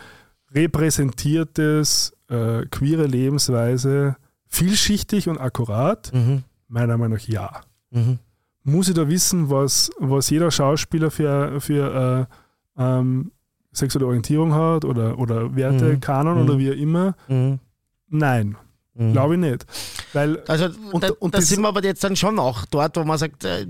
repräsentiertes, äh, queere Lebensweise, vielschichtig und akkurat?
Mhm.
Meiner Meinung nach ja.
Mhm.
Muss ich da wissen, was, was jeder Schauspieler für, für äh, ähm, sexuelle Orientierung hat oder, oder Werte,
Mhm.
Kanon
Mhm.
oder wie auch immer?
Mhm.
Nein,
Mhm.
glaube ich nicht. Weil
Also
Und-
da,
und
da sind wir aber jetzt dann schon auch dort, wo man sagt, äh,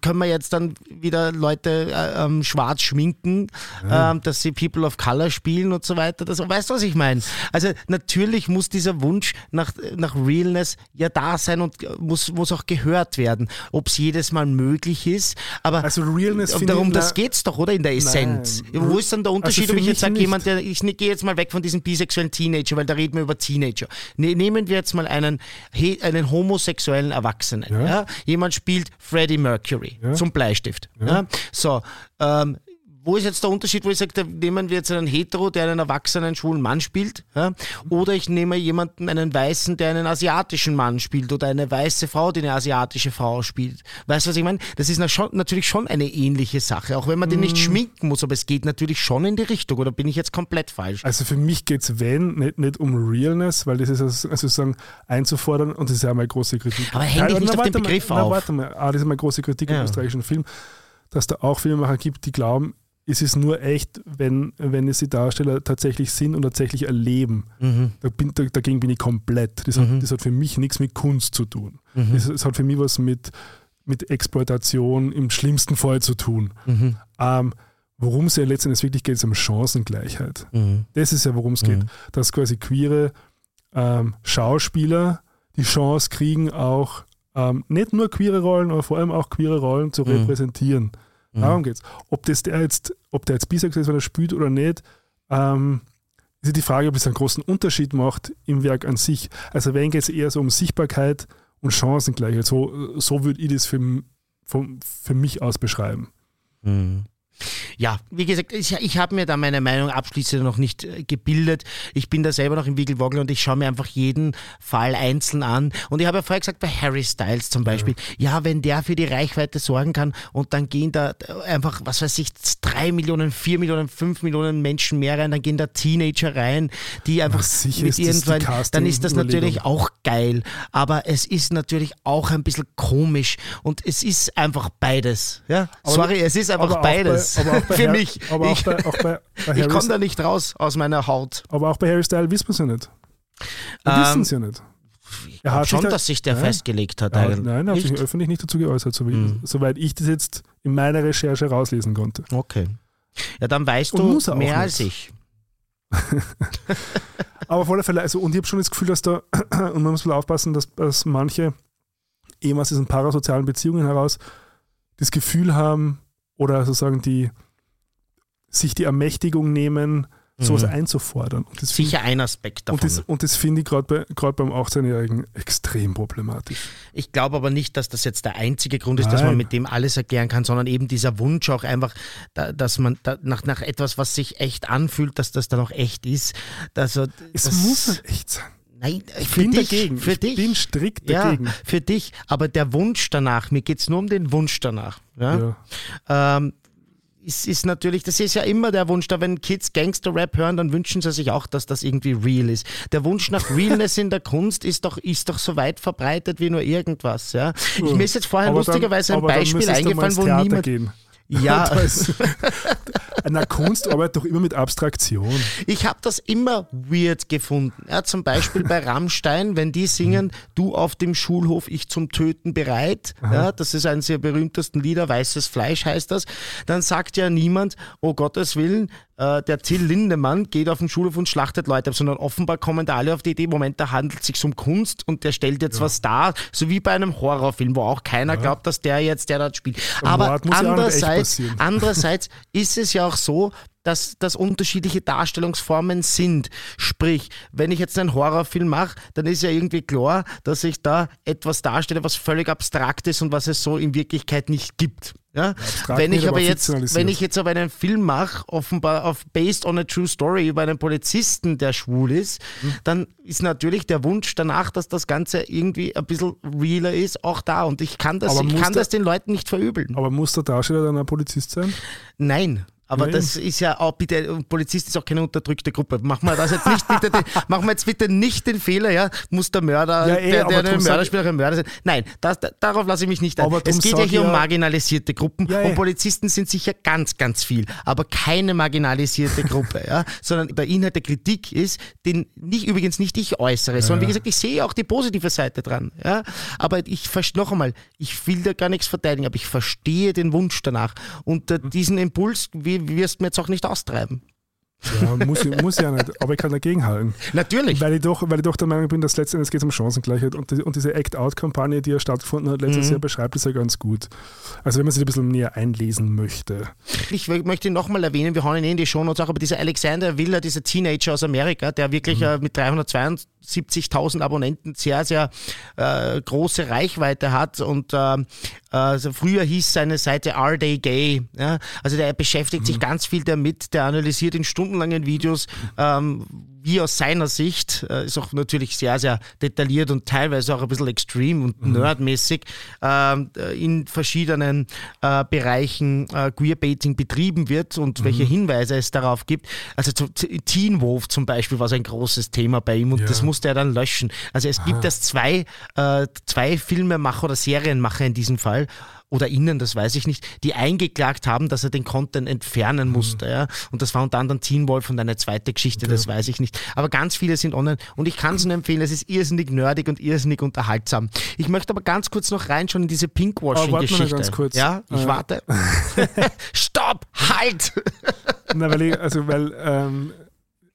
können wir jetzt dann wieder Leute äh, ähm, schwarz schminken, ähm, dass sie People of Color spielen und so weiter. Das, weißt du, was ich meine? Also natürlich muss dieser Wunsch nach, nach Realness ja da sein und muss, muss auch gehört werden. Ob es jedes Mal möglich ist, aber
Also Realness
darum das
na-
geht's doch, oder? In der Essenz.
Nein.
Wo ist dann der Unterschied,
Also
ob ich jetzt sage, jemand, der, ich gehe jetzt mal weg von diesem bisexuellen Teenager, weil da reden wir über Teenager. Ne, nehmen wir jetzt mal einen, einen homosexuellen Erwachsenen. Ja.
Ja.
Jemand spielt Freddie Mercury
Ja.
zum Bleistift. So, ähm, wo ist jetzt der Unterschied, wo ich sage, da nehmen wir jetzt einen Hetero, der einen erwachsenen schwulen Mann spielt, ja? oder ich nehme jemanden, einen Weißen, der einen asiatischen Mann spielt, oder eine weiße Frau, die eine asiatische Frau spielt. Weißt du, was ich meine? Das ist natürlich schon eine ähnliche Sache, auch wenn man den nicht schminken muss, aber es geht natürlich schon in die Richtung, oder bin ich jetzt komplett falsch?
Also für mich geht es, wenn, nicht, nicht um Realness, weil das ist also sozusagen einzufordern und das ist ja meine große Kritik.
Aber häng dich
Ja,
nicht
na,
auf den
warte mal,
Begriff
na,
auf.
Warte mal, ah, das ist meine große Kritik
Ja.
am österreichischen Film, dass da auch Filmemacher gibt, die glauben, es ist nur echt, wenn, wenn es die Darsteller tatsächlich sind und tatsächlich erleben.
Mhm.
Da bin, da, dagegen bin ich komplett. Das, hat, das hat für mich nichts mit Kunst zu tun.
Mhm.
Das, das hat für mich was mit, mit Exploitation im schlimmsten Fall zu tun.
Mhm.
Ähm, worum es ja letztendlich wirklich geht, ist um Chancengleichheit.
Mhm.
Das ist ja, worum es geht. Dass quasi queere ähm, Schauspieler die Chance kriegen, auch ähm, nicht nur queere Rollen, aber vor allem auch queere Rollen zu
Mhm.
repräsentieren. Darum geht's. Ob das der jetzt, ob der jetzt bisexuell ist, wenn er spielt oder nicht, ähm, ist die Frage, ob es einen großen Unterschied macht im Werk an sich. Also wenn geht es eher so um Sichtbarkeit und Chancengleichheit. So, so würde ich das für, vom, für mich aus beschreiben.
Mhm. Ja, wie gesagt, ich, ich habe mir da meine Meinung abschließend noch nicht äh, gebildet. Ich bin da selber noch im Wiegelwoggel und ich schaue mir einfach jeden Fall einzeln an. Und ich habe ja vorher gesagt, bei Harry Styles zum Beispiel, ja. wenn der für die Reichweite sorgen kann und dann gehen da einfach, was weiß ich, drei Millionen, vier Millionen, fünf Millionen Menschen mehr rein, dann gehen da Teenager rein, die einfach
sicher
mit irgendwann, dann ist das natürlich auch geil. Aber es ist natürlich auch ein bisschen komisch und es ist einfach beides. Ja?
Aber-
Sorry, es ist einfach beides.
Bei
Für
Har-
mich.
Aber auch
Ich-
bei, auch bei, bei
Ich komme da nicht raus aus meiner Haut.
aber auch bei Harry Styles wissen wir es ja nicht. Wir
Ähm,
wissen es ja nicht.
Ich
Er hat
schon,
da-
dass sich der
Ja.
festgelegt hat.
Hat, nein, er hat sich öffentlich nicht dazu geäußert, so
Mhm.
soweit ich das jetzt in meiner Recherche rauslesen konnte.
Okay. Ja, dann weißt
Und
du mehr als ich.
Aber auf alle Fälle, also, und ich habe schon das Gefühl, dass da, und man muss wohl aufpassen, dass, dass manche eben aus diesen parasozialen Beziehungen heraus das Gefühl haben oder sozusagen die sich die Ermächtigung nehmen, sowas
Mhm.
einzufordern. Und das, find-
Sicher ein Aspekt davon.
und das, und das finde ich gerade bei, beim 18-Jährigen extrem problematisch.
Ich glaube aber nicht, dass das jetzt der einzige Grund ist, dass man
Nein.
mit dem alles erklären kann, sondern eben dieser Wunsch auch einfach, da, dass man da, nach, nach etwas, was sich echt anfühlt, dass das dann auch echt ist. Also,
Es
das,
muss nicht echt sein.
Nein,
Ich
für
bin
dich,
dagegen.
Für
ich
dich.
bin strikt
ja,
dagegen.
für dich. Aber der Wunsch danach, mir geht es nur um den Wunsch danach. Ja?
Ja.
Ähm, ist, ist natürlich, das ist ja immer der Wunsch, da wenn Kids Gangster-Rap hören, dann wünschen sie sich auch, dass das irgendwie real ist. Der Wunsch nach Realness in der Kunst ist doch, ist doch so weit verbreitet wie nur irgendwas. Ja? Ich, mir ist jetzt vorher
Aber dann-
lustigerweise ein Beispiel eingefallen, wo niemand.
Gehen.
Ja,
ist- Na, Kunst arbeitet doch immer mit Abstraktion.
Ich habe das immer weird gefunden. Ja, zum Beispiel bei Rammstein, wenn die singen, du auf dem Schulhof, ich zum Töten bereit. Ja, das ist eines der berühmtesten Lieder, Weißes Fleisch heißt das. Dann sagt ja niemand, oh Gottes Willen, äh, der Till Lindemann geht auf den Schulhof und schlachtet Leute ab, sondern offenbar kommen da alle auf die Idee, Moment, da handelt es sich um Kunst und der stellt jetzt was dar, so wie bei einem Horrorfilm, wo auch keiner glaubt, dass der jetzt, der dort spielt. Aber
ja nicht echt
andererseits,
passieren.
Andererseits ist es ja auch so, dass das unterschiedliche Darstellungsformen sind. Sprich, wenn ich jetzt einen Horrorfilm mache, dann ist ja irgendwie klar, dass ich da etwas darstelle, was völlig abstrakt ist und was es so in Wirklichkeit nicht gibt. Ja?
abstrakt
Wenn ich aber jetzt, wenn ich jetzt aber einen Film mache, offenbar auf based on a true story über einen Polizisten, der schwul ist,
Hm.
dann ist natürlich der Wunsch danach, dass das Ganze irgendwie ein bisschen realer ist, auch da. Und ich kann das,
Aber
ich kann
der-
das den Leuten nicht verübeln.
Aber muss der Darsteller dann ein Polizist sein?
Nein. Aber
Nein.
das ist ja auch bitte, und Polizist ist auch keine unterdrückte Gruppe. Machen wir das jetzt nicht bitte, den, machen wir jetzt bitte nicht den Fehler, ja, muss der Mörder,
Ja, eh,
der, der einen
drum sag-
Mörderspieler ein Mörder sein. Nein, das, da, darauf lasse ich mich nicht ein. Es geht ja hier um
ja-
marginalisierte Gruppen
Ja,
und Polizisten sind sicher ganz, ganz viel, aber keine marginalisierte Gruppe, ja, sondern der Inhalt der Kritik ist, den nicht, übrigens nicht ich äußere, sondern wie gesagt, ich sehe auch die positive Seite dran, ja, aber ich verstehe, noch einmal, ich will da gar nichts verteidigen, aber ich verstehe den Wunsch danach und
Mhm.
äh, diesen Impuls wie, wirst mir jetzt auch nicht austreiben.
Ja, muss, ich- muss ja nicht, aber ich kann dagegenhalten.
Natürlich.
Weil ich, doch, weil ich doch der Meinung bin, dass letztendlich geht es um Chancengleichheit und, die, und diese Act-Out-Kampagne, die ja stattgefunden hat, letztes
Mhm.
Jahr beschreibt es ja ganz gut. Also wenn man sich ein bisschen näher einlesen möchte.
Ich möchte ihn nochmal erwähnen, wir hauen ihn eh in die Shownotes auch, aber dieser Alexander Willer, dieser Teenager aus Amerika, der wirklich
Mhm.
äh, mit 372.000 Abonnenten sehr, sehr äh, große Reichweite hat und äh, also früher hieß seine Seite Are They Gay? Ja? Also der beschäftigt
Mhm.
sich ganz viel damit, der analysiert in stundenlangen Videos, ähm, wie aus seiner Sicht, äh, ist auch natürlich sehr, sehr detailliert und teilweise auch ein bisschen extrem und
Mhm.
nerdmäßig, ähm, äh, in verschiedenen äh, Bereichen äh, Queerbaiting betrieben wird und
Mhm.
welche Hinweise es darauf gibt. Also zu, Teen Wolf zum Beispiel war so ein großes Thema bei ihm und
Ja.
das musste er dann löschen. Also es gibt erst zwei, äh, zwei Filmemacher oder Serienmacher in diesem Fall oder innen, das weiß ich nicht, die eingeklagt haben, dass er den Content entfernen
Mhm.
musste. Ja? Und das war unter anderem Teen Wolf und eine zweite Geschichte, das weiß ich nicht. Aber ganz viele sind online und ich kann es nur empfehlen, es ist irrsinnig nerdig und irrsinnig unterhaltsam. Ich möchte aber ganz kurz noch reinschauen in diese
mal
Pinkwashing-Geschichte.
ganz kurz.
Ja, ich
Äh.
warte. Stopp! Halt!
Nein, weil ich, also weil, ähm,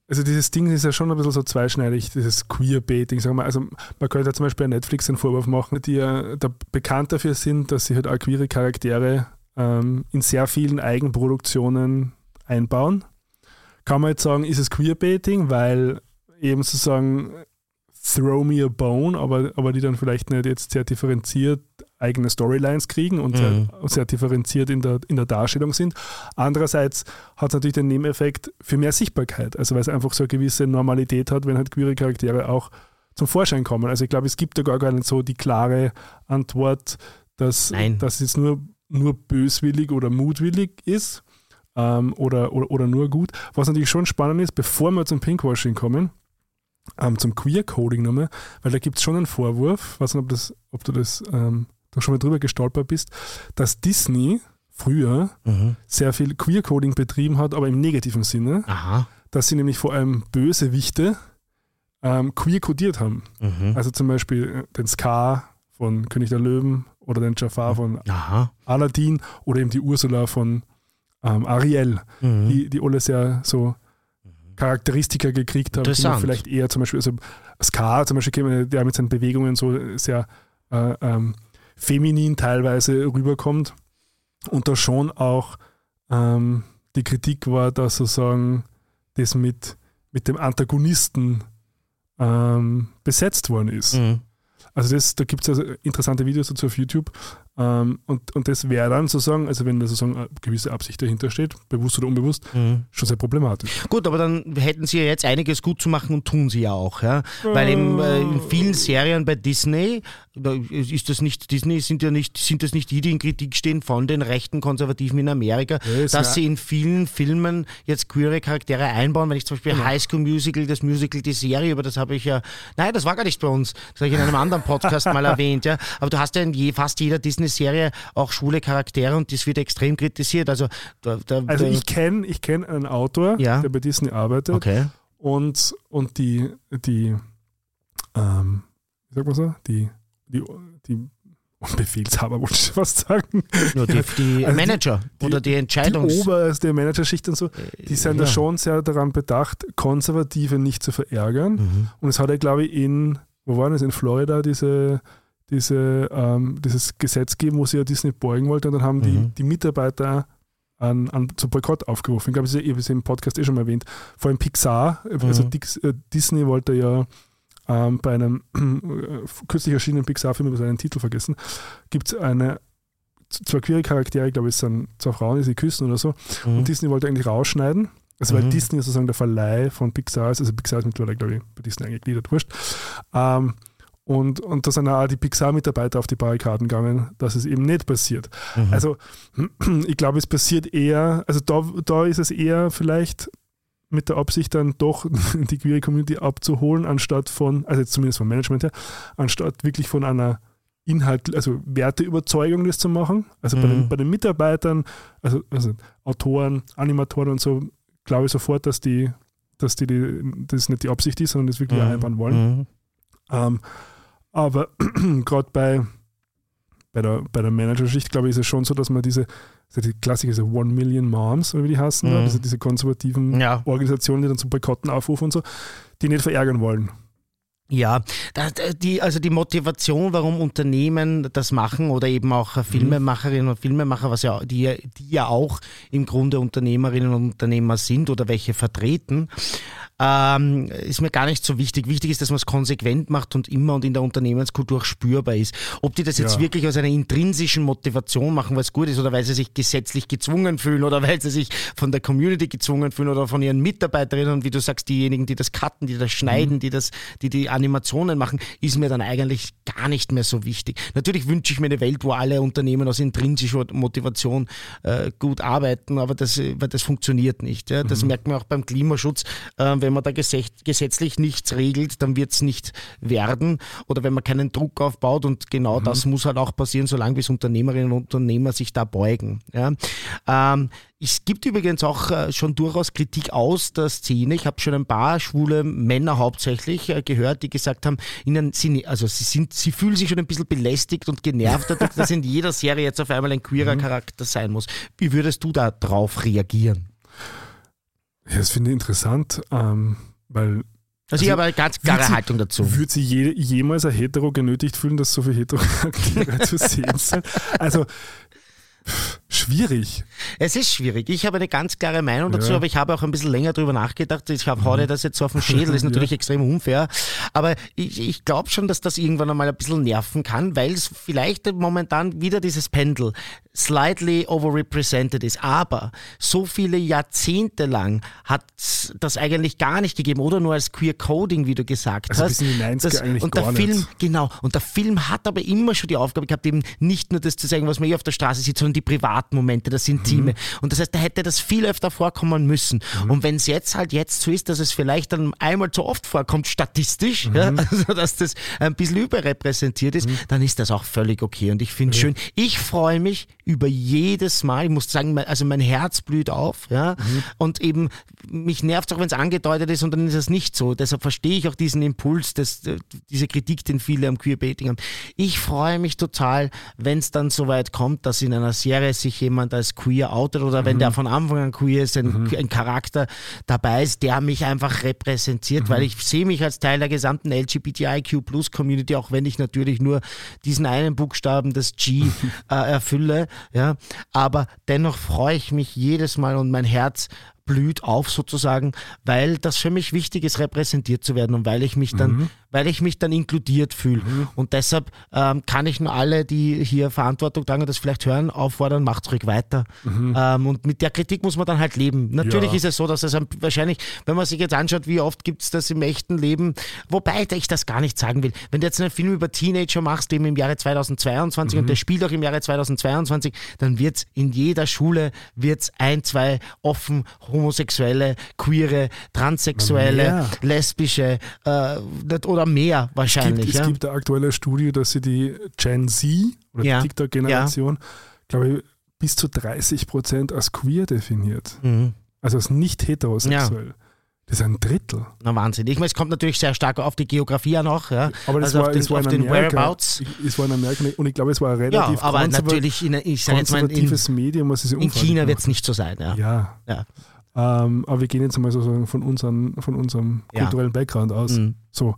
also dieses Ding ist ja schon ein bisschen so zweischneidig, dieses Queerbaiting, sagen wir. Also man könnte ja zum Beispiel bei Netflix einen Vorwurf machen, die ja da bekannt dafür sind, dass sie halt auch queere Charaktere ähm, in sehr vielen Eigenproduktionen einbauen. Kann man jetzt sagen, ist es Queerbaiting, weil eben sozusagen throw me a bone, aber, aber die dann vielleicht nicht jetzt sehr differenziert eigene Storylines kriegen und
Mhm.
sehr, sehr differenziert in der, in der Darstellung sind. Andererseits hat es natürlich den Nebeneffekt für mehr Sichtbarkeit, also weil es einfach so eine gewisse Normalität hat, wenn halt queere Charaktere auch zum Vorschein kommen. Also ich glaube, es gibt da gar, gar nicht so die klare Antwort, dass,
Nein.
dass es jetzt nur, nur böswillig oder mutwillig ist ähm, oder, oder, oder nur gut. Was natürlich schon spannend ist, bevor wir zum Pinkwashing kommen, ähm, zum Queer-Coding nochmal, weil da gibt es schon einen Vorwurf, weiß nicht, ob, das, ob du das ähm, da schon mal drüber gestolpert bist, dass Disney früher sehr viel Queer-Coding betrieben hat, aber im negativen Sinne,
Aha.
dass sie nämlich vor allem Bösewichte ähm, queer codiert haben.
Mhm.
Also zum Beispiel äh, den Scar von König der Löwen oder den Jafar von
Aha.
Aladdin oder eben die Ursula von ähm, Ariel,
Mhm.
die, die alle sehr so Charakteristika gekriegt haben, die man vielleicht eher zum Beispiel, also Scar zum Beispiel, der mit seinen Bewegungen so sehr äh, ähm, feminin teilweise rüberkommt und da schon auch ähm, die Kritik war, dass sozusagen das mit, mit dem Antagonisten ähm, besetzt worden ist.
Mhm.
Also das, da gibt es also interessante Videos dazu auf YouTube. Ähm, und, und das wäre dann sozusagen, also wenn da sozusagen eine gewisse Absicht dahinter steht, bewusst oder unbewusst,
Mhm.
schon sehr problematisch.
Gut, aber dann hätten sie ja jetzt einiges gut zu machen und tun sie ja auch, ja. Weil eben äh, in vielen Serien bei Disney, da ist das nicht, Disney sind ja nicht, sind das nicht die, die in Kritik stehen von den rechten Konservativen in Amerika,
Ja, ist
dass
ja-
sie in vielen Filmen jetzt queere Charaktere einbauen. Wenn ich zum Beispiel
Genau.
High School Musical, das Musical, die Serie, über das habe ich ja, nein, das war gar nicht bei uns, das habe ich in einem anderen Podcast mal erwähnt, ja. Aber du hast ja in je, fast jeder Disney-Serie auch schwule Charaktere und das wird extrem kritisiert. Also, da, da,
Also
da,
ich kenne ich kenn einen Autor,
Ja.
der bei Disney arbeitet
okay.
und, und die, die ähm, wie sagt man so, die, die, die Befehlshaber, wollte ich fast sagen,
Nur die, die
Also die-
Manager
die-
oder die
die
Entscheidungs...
oberste Managerschicht und so, die sind da
ja.
schon sehr daran bedacht, Konservative nicht zu verärgern.
Mhm.
Und es hat ja, glaube ich, in, wo war das, in Florida diese, diese, ähm, dieses Gesetz gegeben, wo sie ja Disney beugen wollte und dann haben die,
Mhm.
die Mitarbeiter an, an, zu Boykott aufgerufen. Ich glaube, das ist ja- ich habe es im Podcast eh schon mal erwähnt. Vor allem Pixar, also
Mhm.
Äh, Disney wollte ja ähm, bei einem äh, kürzlich erschienenen Pixar-Film, ich habe seinen Titel vergessen, gibt es eine zwei queere Charaktere, ich glaube, es sind zwei Frauen, die sie küssen oder so.
Mhm.
Und Disney wollte eigentlich rausschneiden. Also weil
Mhm.
Disney sozusagen der Verleih von Pixar ist, also Pixar ist mittlerweile, glaube ich, bei Disney eingegliedert, wurscht. Ähm, und, und da sind auch die Pixar-Mitarbeiter auf die Barrikaden gegangen, dass es eben nicht passiert.
Mhm.
Also ich glaube, es passiert eher, also da, da ist es eher vielleicht mit der Absicht dann doch die queere Community abzuholen, anstatt von, also jetzt zumindest vom Management her, anstatt wirklich von einer Inhalt, also Werteüberzeugung das zu machen. Also bei,
Mhm.
den, bei den Mitarbeitern, also, also Autoren, Animatoren und so, glaube ich sofort, dass die, dass die, die das nicht die Absicht ist, sondern das wirklich
Mhm.
einbauen wollen.
Mhm.
Ähm, aber gerade bei, bei der, bei der Managerschicht, glaube ich, ist es schon so, dass man diese, also die Klassiker, diese One Million Moms, wie die heißen,
Mhm.
diese, diese konservativen
Ja.
Organisationen, die dann zum Boykotten aufrufen und so, die nicht verärgern wollen.
Ja, die, also die Motivation, warum Unternehmen das machen oder eben auch äh, Filmemacherinnen und Filmemacher, was ja, die, die ja auch im Grunde Unternehmerinnen und Unternehmer sind oder welche vertreten, ähm, ist mir gar nicht so wichtig. Wichtig ist, dass man es konsequent macht und immer und in der Unternehmenskultur spürbar ist. Ob die das jetzt
Ja.
wirklich aus einer intrinsischen Motivation machen, weil es gut ist oder weil sie sich gesetzlich gezwungen fühlen oder weil sie sich von der Community gezwungen fühlen oder von ihren Mitarbeiterinnen und wie du sagst, diejenigen, die das cutten, die das schneiden, die das, die die Animationen machen, ist mir dann eigentlich gar nicht mehr so wichtig. Natürlich wünsche ich mir eine Welt, wo alle Unternehmen aus intrinsischer Motivation äh, gut arbeiten, aber das, äh, weil das funktioniert nicht. Ja? Das merkt man auch beim Klimaschutz. Äh, wenn man da gesetz gesetzlich nichts regelt, dann wird es nicht werden. Oder wenn man keinen Druck aufbaut und genau das muss halt auch passieren, solange bis Unternehmerinnen und Unternehmer sich da beugen. Ja? Ähm, es gibt übrigens auch äh, schon durchaus Kritik aus der Szene. Ich habe schon ein paar schwule Männer hauptsächlich äh, gehört, die gesagt haben, ihnen sind, also sie sind, sie fühlen sich schon ein bisschen belästigt und genervt, dass in jeder Serie jetzt auf einmal ein queerer Charakter sein muss. Wie würdest du da drauf reagieren?
Ja, das finde ich interessant, ähm, weil
Also, ich
Also,
habe eine ganz klare
sie-
Haltung dazu.
würde sich je, jemals ein Hetero genötigt fühlen, dass so viele Heterocharaktere zu sehen sind? Also schwierig.
Es ist schwierig. Ich habe eine ganz klare Meinung dazu,
Ja. Mhm.
aber ich habe auch ein bisschen länger drüber nachgedacht. Ich habe heute das jetzt so auf den Schädel, ist natürlich extrem unfair. Aber ich, ich glaube schon, dass das irgendwann einmal ein bisschen nerven kann, weil es vielleicht momentan wieder dieses Pendel slightly overrepresented ist. Aber so viele Jahrzehnte lang hat das eigentlich gar nicht gegeben oder nur als Queer Coding, wie du gesagt
Also
hast.
bis in die 90er eigentlich
und
gar
der Film,
nicht.
Genau. Und der Film hat aber immer schon die Aufgabe gehabt, eben nicht nur das zu zeigen, was man hier auf der Straße sieht, sondern die privaten Momente, das Intime. Und das heißt, da hätte das viel öfter vorkommen müssen. Und wenn es jetzt halt jetzt so ist, dass es vielleicht dann einmal zu oft vorkommt, statistisch, ja, also dass das ein bisschen überrepräsentiert ist, dann ist das auch völlig okay. Und ich finde es schön. Ich freue mich über jedes Mal, ich muss sagen, also mein Herz blüht auf, ja, mhm. und eben mich nervt auch, wenn es angedeutet ist und dann ist es nicht so. Deshalb verstehe ich auch diesen Impuls, das, diese Kritik, den viele am Queerbaiting haben. Ich freue mich total, wenn es dann so weit kommt, dass in einer Serie sich jemand als queer outet oder mhm. wenn der von Anfang an queer ist, ein, mhm. ein Charakter dabei ist, der mich einfach repräsentiert, mhm. weil ich sehe mich als Teil der gesamten LGBTIQ Plus Community, auch wenn ich natürlich nur diesen einen Buchstaben, das G, äh, erfülle. Ja, aber dennoch freue ich mich jedes Mal und mein Herz blüht auf sozusagen, weil das für mich wichtig ist, repräsentiert zu werden und weil ich mich dann, mhm. weil ich mich dann inkludiert fühle. Mhm. Und deshalb ähm, kann ich nur alle, die hier Verantwortung tragen und das vielleicht hören, auffordern, macht ruhig weiter. Mhm. Ähm, und mit der Kritik muss man dann halt leben. Natürlich ja. ist es so, dass es wahrscheinlich, wenn man sich jetzt anschaut, wie oft gibt es das im echten Leben, wobei ich das gar nicht sagen will. Wenn du jetzt einen Film über Teenager machst, eben im Jahre 2022 und mhm. der spielt auch im Jahre 2022, dann wird es in jeder Schule wird's ein, zwei offen homosexuelle, queere, transsexuelle, lesbische äh, oder mehr wahrscheinlich.
Es gibt,
ja?
es gibt eine aktuelle Studie, dass sie die Gen Z oder ja. die TikTok-Generation, ja. glaube ich, bis zu 30 Prozent als queer definiert. Mhm. Also als nicht heterosexuell. Ja. Das ist ein Drittel.
Na Wahnsinn. Ich meine, es kommt natürlich sehr stark auf die Geografie an auch. Ja.
Aber das
also
war,
auf den,
es war
auf den Whereabouts.
Es war in Amerika und ich glaube, es war ein relativ
ja, aber natürlich in, ich jetzt mal in,
Medium, was
In China wird es nicht so sein. Ja.
ja. ja. Ähm, aber wir gehen jetzt mal sozusagen von, unseren, von unserem ja. kulturellen Background aus. Mhm. So.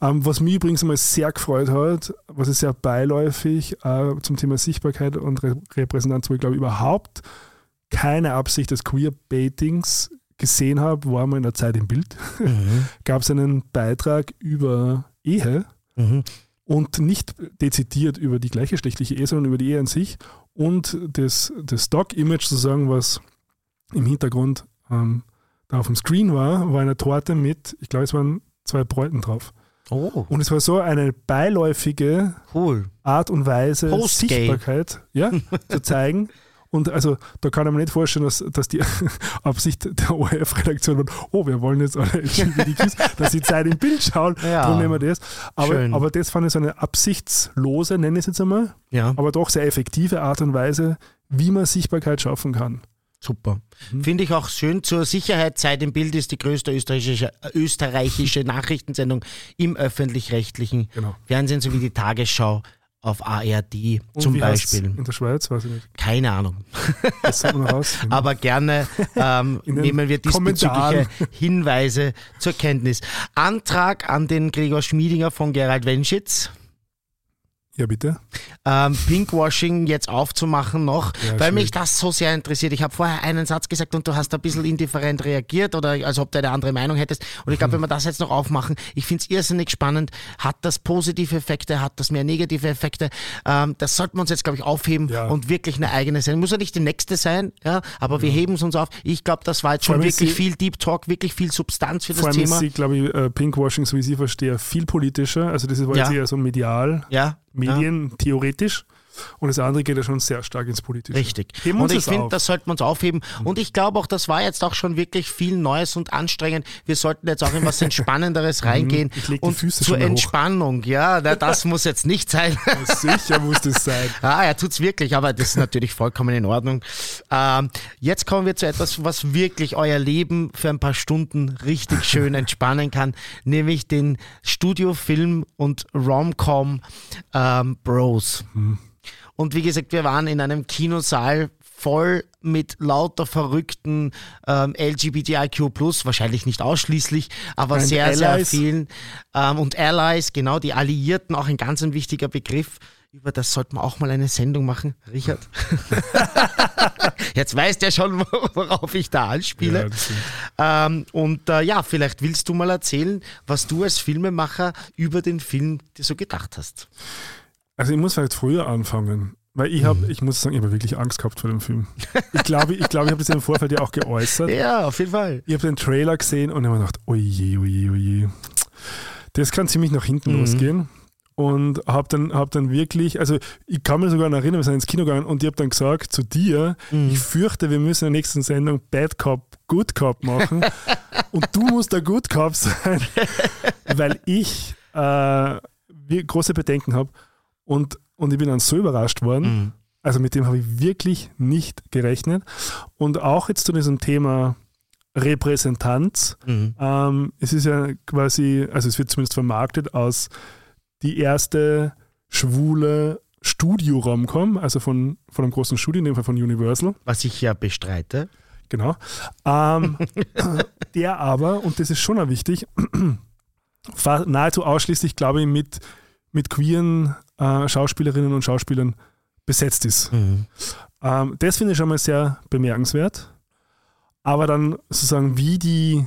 Ähm, was mich übrigens mal sehr gefreut hat, was ist sehr beiläufig äh, zum Thema Sichtbarkeit und Re Repräsentanz, wo ich glaube überhaupt keine Absicht des Queerbaitings gesehen habe, war mal in der Zeit im Bild, mhm. gab es einen Beitrag über Ehe mhm. und nicht dezidiert über die gleichgeschlechtliche Ehe, sondern über die Ehe an sich und das, das Stock-Image sozusagen, was im Hintergrund ähm, da auf dem Screen war, war eine Torte mit, ich glaube, es waren zwei Bräuten drauf. Oh. Und es war so eine beiläufige
cool.
Art und Weise, Sichtbarkeit ja, zu zeigen, Und also da kann man nicht vorstellen, dass, dass die Absicht der ORF-Redaktion war, oh, wir wollen jetzt alle LGBTQs, dass sie Zeit im Bild schauen, ja. darum nehmen wir das. Aber, aber das fand ich so eine absichtslose, nenne ich es jetzt einmal,
ja.
aber doch sehr effektive Art und Weise, wie man Sichtbarkeit schaffen kann.
Super. Mhm. Finde ich auch schön. Zur Sicherheit, Zeit im Bild ist die größte österreichische, österreichische Nachrichtensendung im öffentlich-rechtlichen genau. Fernsehen sowie die Tagesschau auf ARD Und zum Beispiel.
In der Schweiz, weiß ich nicht.
Keine Ahnung. Das Aber gerne ähm, nehmen wir diesbezügliche Hinweise zur Kenntnis. Antrag an den Gregor Schmiedinger von Gerald Wenschitz.
Ja, bitte.
Ähm, Pinkwashing jetzt aufzumachen noch, ja, weil schwierig. mich das so sehr interessiert. Ich habe vorher einen Satz gesagt und du hast ein bisschen indifferent reagiert oder als ob du eine andere Meinung hättest. Und ich glaube, mhm. wenn wir das jetzt noch aufmachen, ich finde es irrsinnig spannend. Hat das positive Effekte, hat das mehr negative Effekte? Ähm, das sollten wir uns jetzt, glaube ich, aufheben ja. und wirklich eine eigene sein. Muss ja nicht die nächste sein, ja, aber wir heben es uns auf. Ich glaube, das war jetzt schon wirklich sie, viel Deep Talk, wirklich viel Substanz für das Thema. Vor allem
ist glaube ich, äh, Pinkwashing, so wie ich verstehe, viel politischer. Also das war jetzt eher so medial.
Ja.
Medien ja. theoretisch. Und das andere geht ja schon sehr stark ins Politische.
Richtig. Heben und ich finde, das sollten wir uns aufheben. Mhm. Und ich glaube auch, das war jetzt auch schon wirklich viel Neues und anstrengend. Wir sollten jetzt auch in was Entspannenderes mhm. reingehen.
Ich leg die und Füße
zur Entspannung. Hoch. Ja, das muss jetzt nicht sein.
sicher muss das sein.
Ah, er tut es wirklich, aber das ist natürlich vollkommen in Ordnung. Ähm, jetzt kommen wir zu etwas, was wirklich euer Leben für ein paar Stunden richtig schön entspannen kann, nämlich den Studiofilm und Romcom ähm, Bros. Mhm. Und wie gesagt, wir waren in einem Kinosaal voll mit lauter verrückten ähm, LGBTIQ+, wahrscheinlich nicht ausschließlich, aber Und sehr, Allies. sehr vielen. Ähm, und Allies, genau, die Alliierten, auch ein ganz ein wichtiger Begriff. Über das sollten wir auch mal eine Sendung machen, Richard. Jetzt weißt du ja schon, worauf ich da anspiele. Ja, ähm, und äh, ja, vielleicht willst du mal erzählen, was du als Filmemacher über den Film dir so gedacht hast.
Also ich muss vielleicht früher anfangen. Weil ich habe, ich muss sagen, ich habe wirklich Angst gehabt vor dem Film. Ich glaube, ich, glaube, ich habe das im Vorfeld ja auch geäußert.
Ja, auf jeden Fall.
Ich habe den Trailer gesehen und habe mir gedacht, oje, oje, oje. Das kann ziemlich nach hinten mhm. losgehen. Und habe dann, hab dann wirklich, also ich kann mich sogar noch erinnern, wir sind ins Kino gegangen und ich habe dann gesagt zu dir, mhm. ich fürchte, wir müssen in der nächsten Sendung Bad Cop, Good Cop machen. und du musst der Good Cop sein, weil ich äh, große Bedenken habe. Und, und ich bin dann so überrascht worden. Mhm. Also mit dem habe ich wirklich nicht gerechnet. Und auch jetzt zu diesem Thema Repräsentanz.
Mhm.
Ähm, es ist ja quasi, also es wird zumindest vermarktet als die erste schwule Studio-Romcom, also von, von einem großen Studio, in dem Fall von Universal.
Was ich ja bestreite.
Genau. Ähm, der aber, und das ist schon auch wichtig, nahezu ausschließlich, glaube ich, mit, mit queeren äh, Schauspielerinnen und Schauspielern besetzt ist.
Mhm.
Ähm, das finde ich schon mal sehr bemerkenswert. Aber dann sozusagen, wie die,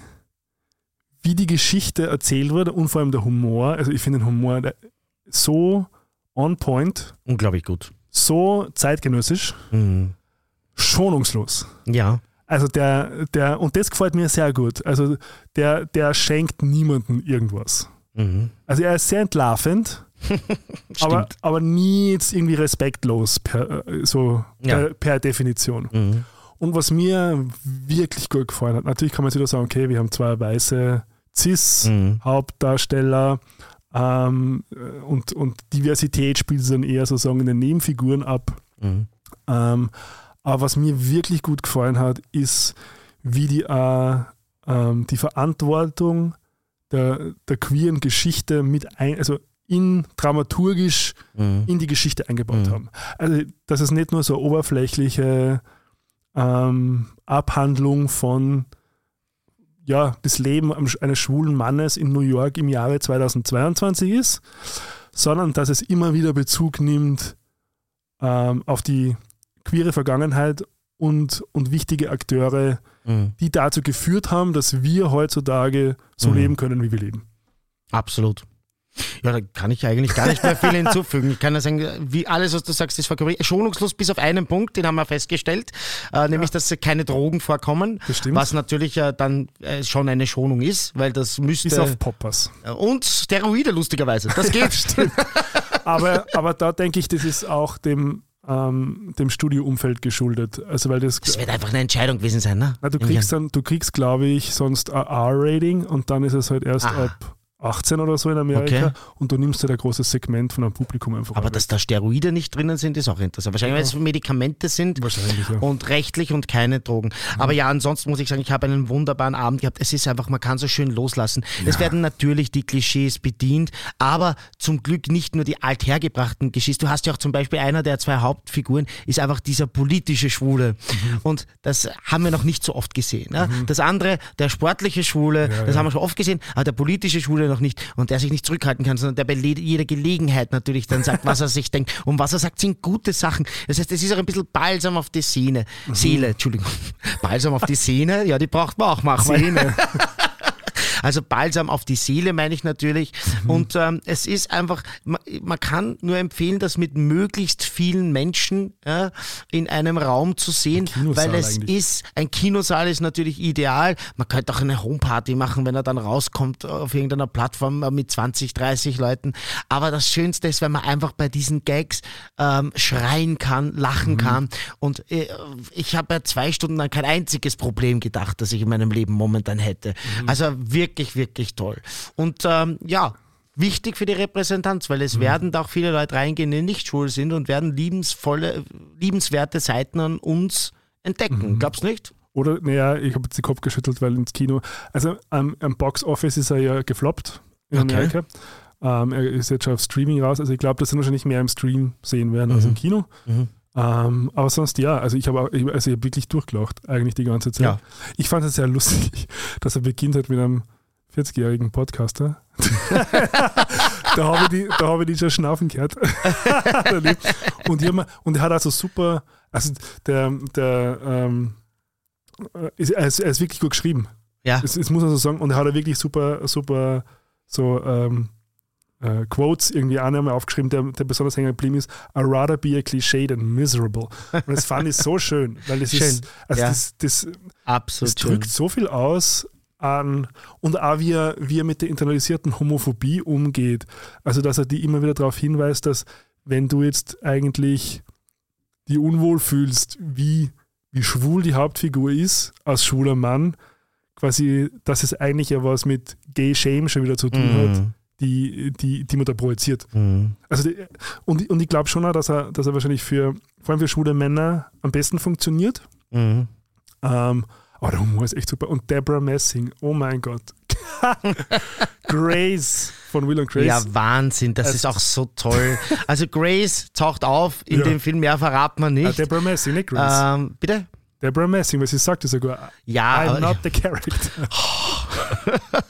wie die Geschichte erzählt wurde und vor allem der Humor, also ich finde den Humor so on point,
Unglaublich gut.
so zeitgenössisch,
Mhm.
schonungslos.
Ja.
Also der, der, und das gefällt mir sehr gut. Also der, der schenkt niemandem irgendwas.
Mhm.
Also er ist sehr entlarvend, aber, aber nie jetzt irgendwie respektlos per, äh, so
Ja.
per, per Definition.
Mhm.
Und was mir wirklich gut gefallen hat, natürlich kann man jetzt wieder sagen, okay, wir haben zwei weiße
Mhm.
Cis-Hauptdarsteller ähm, äh, und, und Diversität spielt dann eher sozusagen in den Nebenfiguren ab.
Mhm.
Ähm, aber was mir wirklich gut gefallen hat, ist, wie die, äh, ähm, die Verantwortung der, der queeren Geschichte mit ein, also in dramaturgisch
Mhm.
in die Geschichte eingebaut
Mhm.
haben. Also, dass es nicht nur so eine oberflächliche ähm, Abhandlung von ja, das Leben eines schwulen Mannes in New York im Jahre 2022 ist, sondern dass es immer wieder Bezug nimmt ähm, auf die queere Vergangenheit und, und wichtige Akteure,
Mhm.
die dazu geführt haben, dass wir heutzutage so
Mhm.
leben können, wie wir leben.
Absolut. Ja, da kann ich eigentlich gar nicht mehr viel hinzufügen. Ich kann ja sagen, wie alles, was du sagst, ist vollkommen schonungslos bis auf einen Punkt, den haben wir festgestellt, äh, nämlich, dass keine Drogen vorkommen,
Das stimmt.
was natürlich äh, dann äh, schon eine Schonung ist, weil das müsste...
Bis auf Poppers.
Äh, und Steroide, lustigerweise. Das geht.
aber, aber da denke ich, das ist auch dem, ähm, dem Studioumfeld geschuldet. Also weil das,
Das wird einfach eine Entscheidung gewesen sein, ne?
na, du kriegst dann, du kriegst, glaube ich, sonst ein R-Rating und dann ist es halt erst
Ah.
ab 18 oder so in Amerika
Okay.
und du nimmst halt ein großes Segment von einem Publikum einfach.
Aber dass da Steroide nicht drinnen sind, ist auch interessant. Wahrscheinlich, weil es Medikamente sind
wahrscheinlich, ja.
und rechtlich und keine Drogen. Aber ja, ansonsten muss ich sagen, ich habe einen wunderbaren Abend gehabt. Es ist einfach, man kann so schön loslassen. Es werden natürlich die Klischees bedient, aber zum Glück nicht nur die althergebrachten Klischees. Du hast ja auch zum Beispiel einer der zwei Hauptfiguren ist einfach dieser politische Schwule. Und das haben wir noch nicht so oft gesehen. Ne? Das andere, der sportliche Schwule, das haben wir schon oft gesehen, aber der politische Schwule noch nicht. Und der sich nicht zurückhalten kann, sondern der bei jeder Gelegenheit natürlich dann sagt, was er sich denkt. Und was er sagt, sind gute Sachen. Das heißt, es ist auch ein bisschen Balsam auf die Seele. Seele, Entschuldigung. Balsam auf die Sehne, ja, die braucht man auch manchmal.
Szene.
Also Balsam auf die Seele meine ich natürlich.
Mhm.
Und ähm, es ist einfach, man, man kann nur empfehlen, das mit möglichst vielen Menschen ja, in einem Raum zu sehen, weil es
eigentlich.
ist, ein Kinosaal ist natürlich ideal. Man könnte auch eine Homeparty machen, wenn er dann rauskommt auf irgendeiner Plattform mit 20, 30 Leuten. Aber das Schönste ist, wenn man einfach bei diesen Gags ähm, schreien kann, lachen
Mhm.
kann. Und äh, ich habe ja zwei Stunden an kein einziges Problem gedacht, das ich in meinem Leben momentan hätte.
Mhm.
Also wirklich, wirklich toll. Und ähm, ja, wichtig für die Repräsentanz, weil
Mhm.
es werden da auch viele Leute reingehen, die nicht schwul sind und werden liebensvolle, liebenswerte Seiten an uns entdecken.
Mhm.
Glaubst nicht?
Oder, naja, ich habe jetzt den Kopf geschüttelt, weil ins Kino, also am, am Box Office ist er ja gefloppt in
Okay.
Amerika. Ähm, er ist jetzt schon auf Streaming raus, also ich glaube, dass sie wahrscheinlich mehr im Stream sehen werden als im Kino.
Mhm.
Ähm, aber sonst ja, also ich habe also ich hab wirklich durchgelacht, eigentlich die ganze Zeit.
Ja.
Ich fand es sehr lustig, dass er beginnt hat mit einem 40-jährigen Podcaster. da habe ich, die- da hab ich die schon schnaufen gehört. und, ich hab mir, und er hat also super, also der, der ähm, äh, ist, er, ist, er ist wirklich gut geschrieben.
Ja.
Das, das muss man so sagen. Und er hat er wirklich super, super so ähm, äh, Quotes irgendwie auch einmal aufgeschrieben, der, der besonders hängen geblieben ist. I'd rather be a cliché than miserable. Und das fand ich so schön, weil es
Schön,
ist, also
ja.
das, das,
Absolut.
das
schön.
drückt so viel aus an und auch wie er, wie er mit der internalisierten Homophobie umgeht. Also, dass er die immer wieder darauf hinweist, dass wenn du jetzt eigentlich die unwohl fühlst, wie, wie schwul die Hauptfigur ist, als schwuler Mann, quasi, dass es eigentlich ja was mit Gay Shame schon wieder zu tun hat,
Mhm.
die, die, die man da projiziert.
Mhm.
Also die, und, und ich glaube schon auch, dass er, dass er wahrscheinlich für, vor allem für schwule Männer am besten funktioniert.
Mhm.
Ähm, aber der Humor ist echt super. Und Deborah Messing, oh mein Gott. Grace von Will und Grace.
Ja, Wahnsinn, das
Es-
ist auch so toll. Also Grace taucht auf in
Ja.
dem Film, mehr verraten wir
Ah,
nicht.
Deborah Messing, nicht Grace.
Ähm, bitte?
Deborah Messing, weil sie sagte sogar,
Ja,
I'm
aber,
not the character.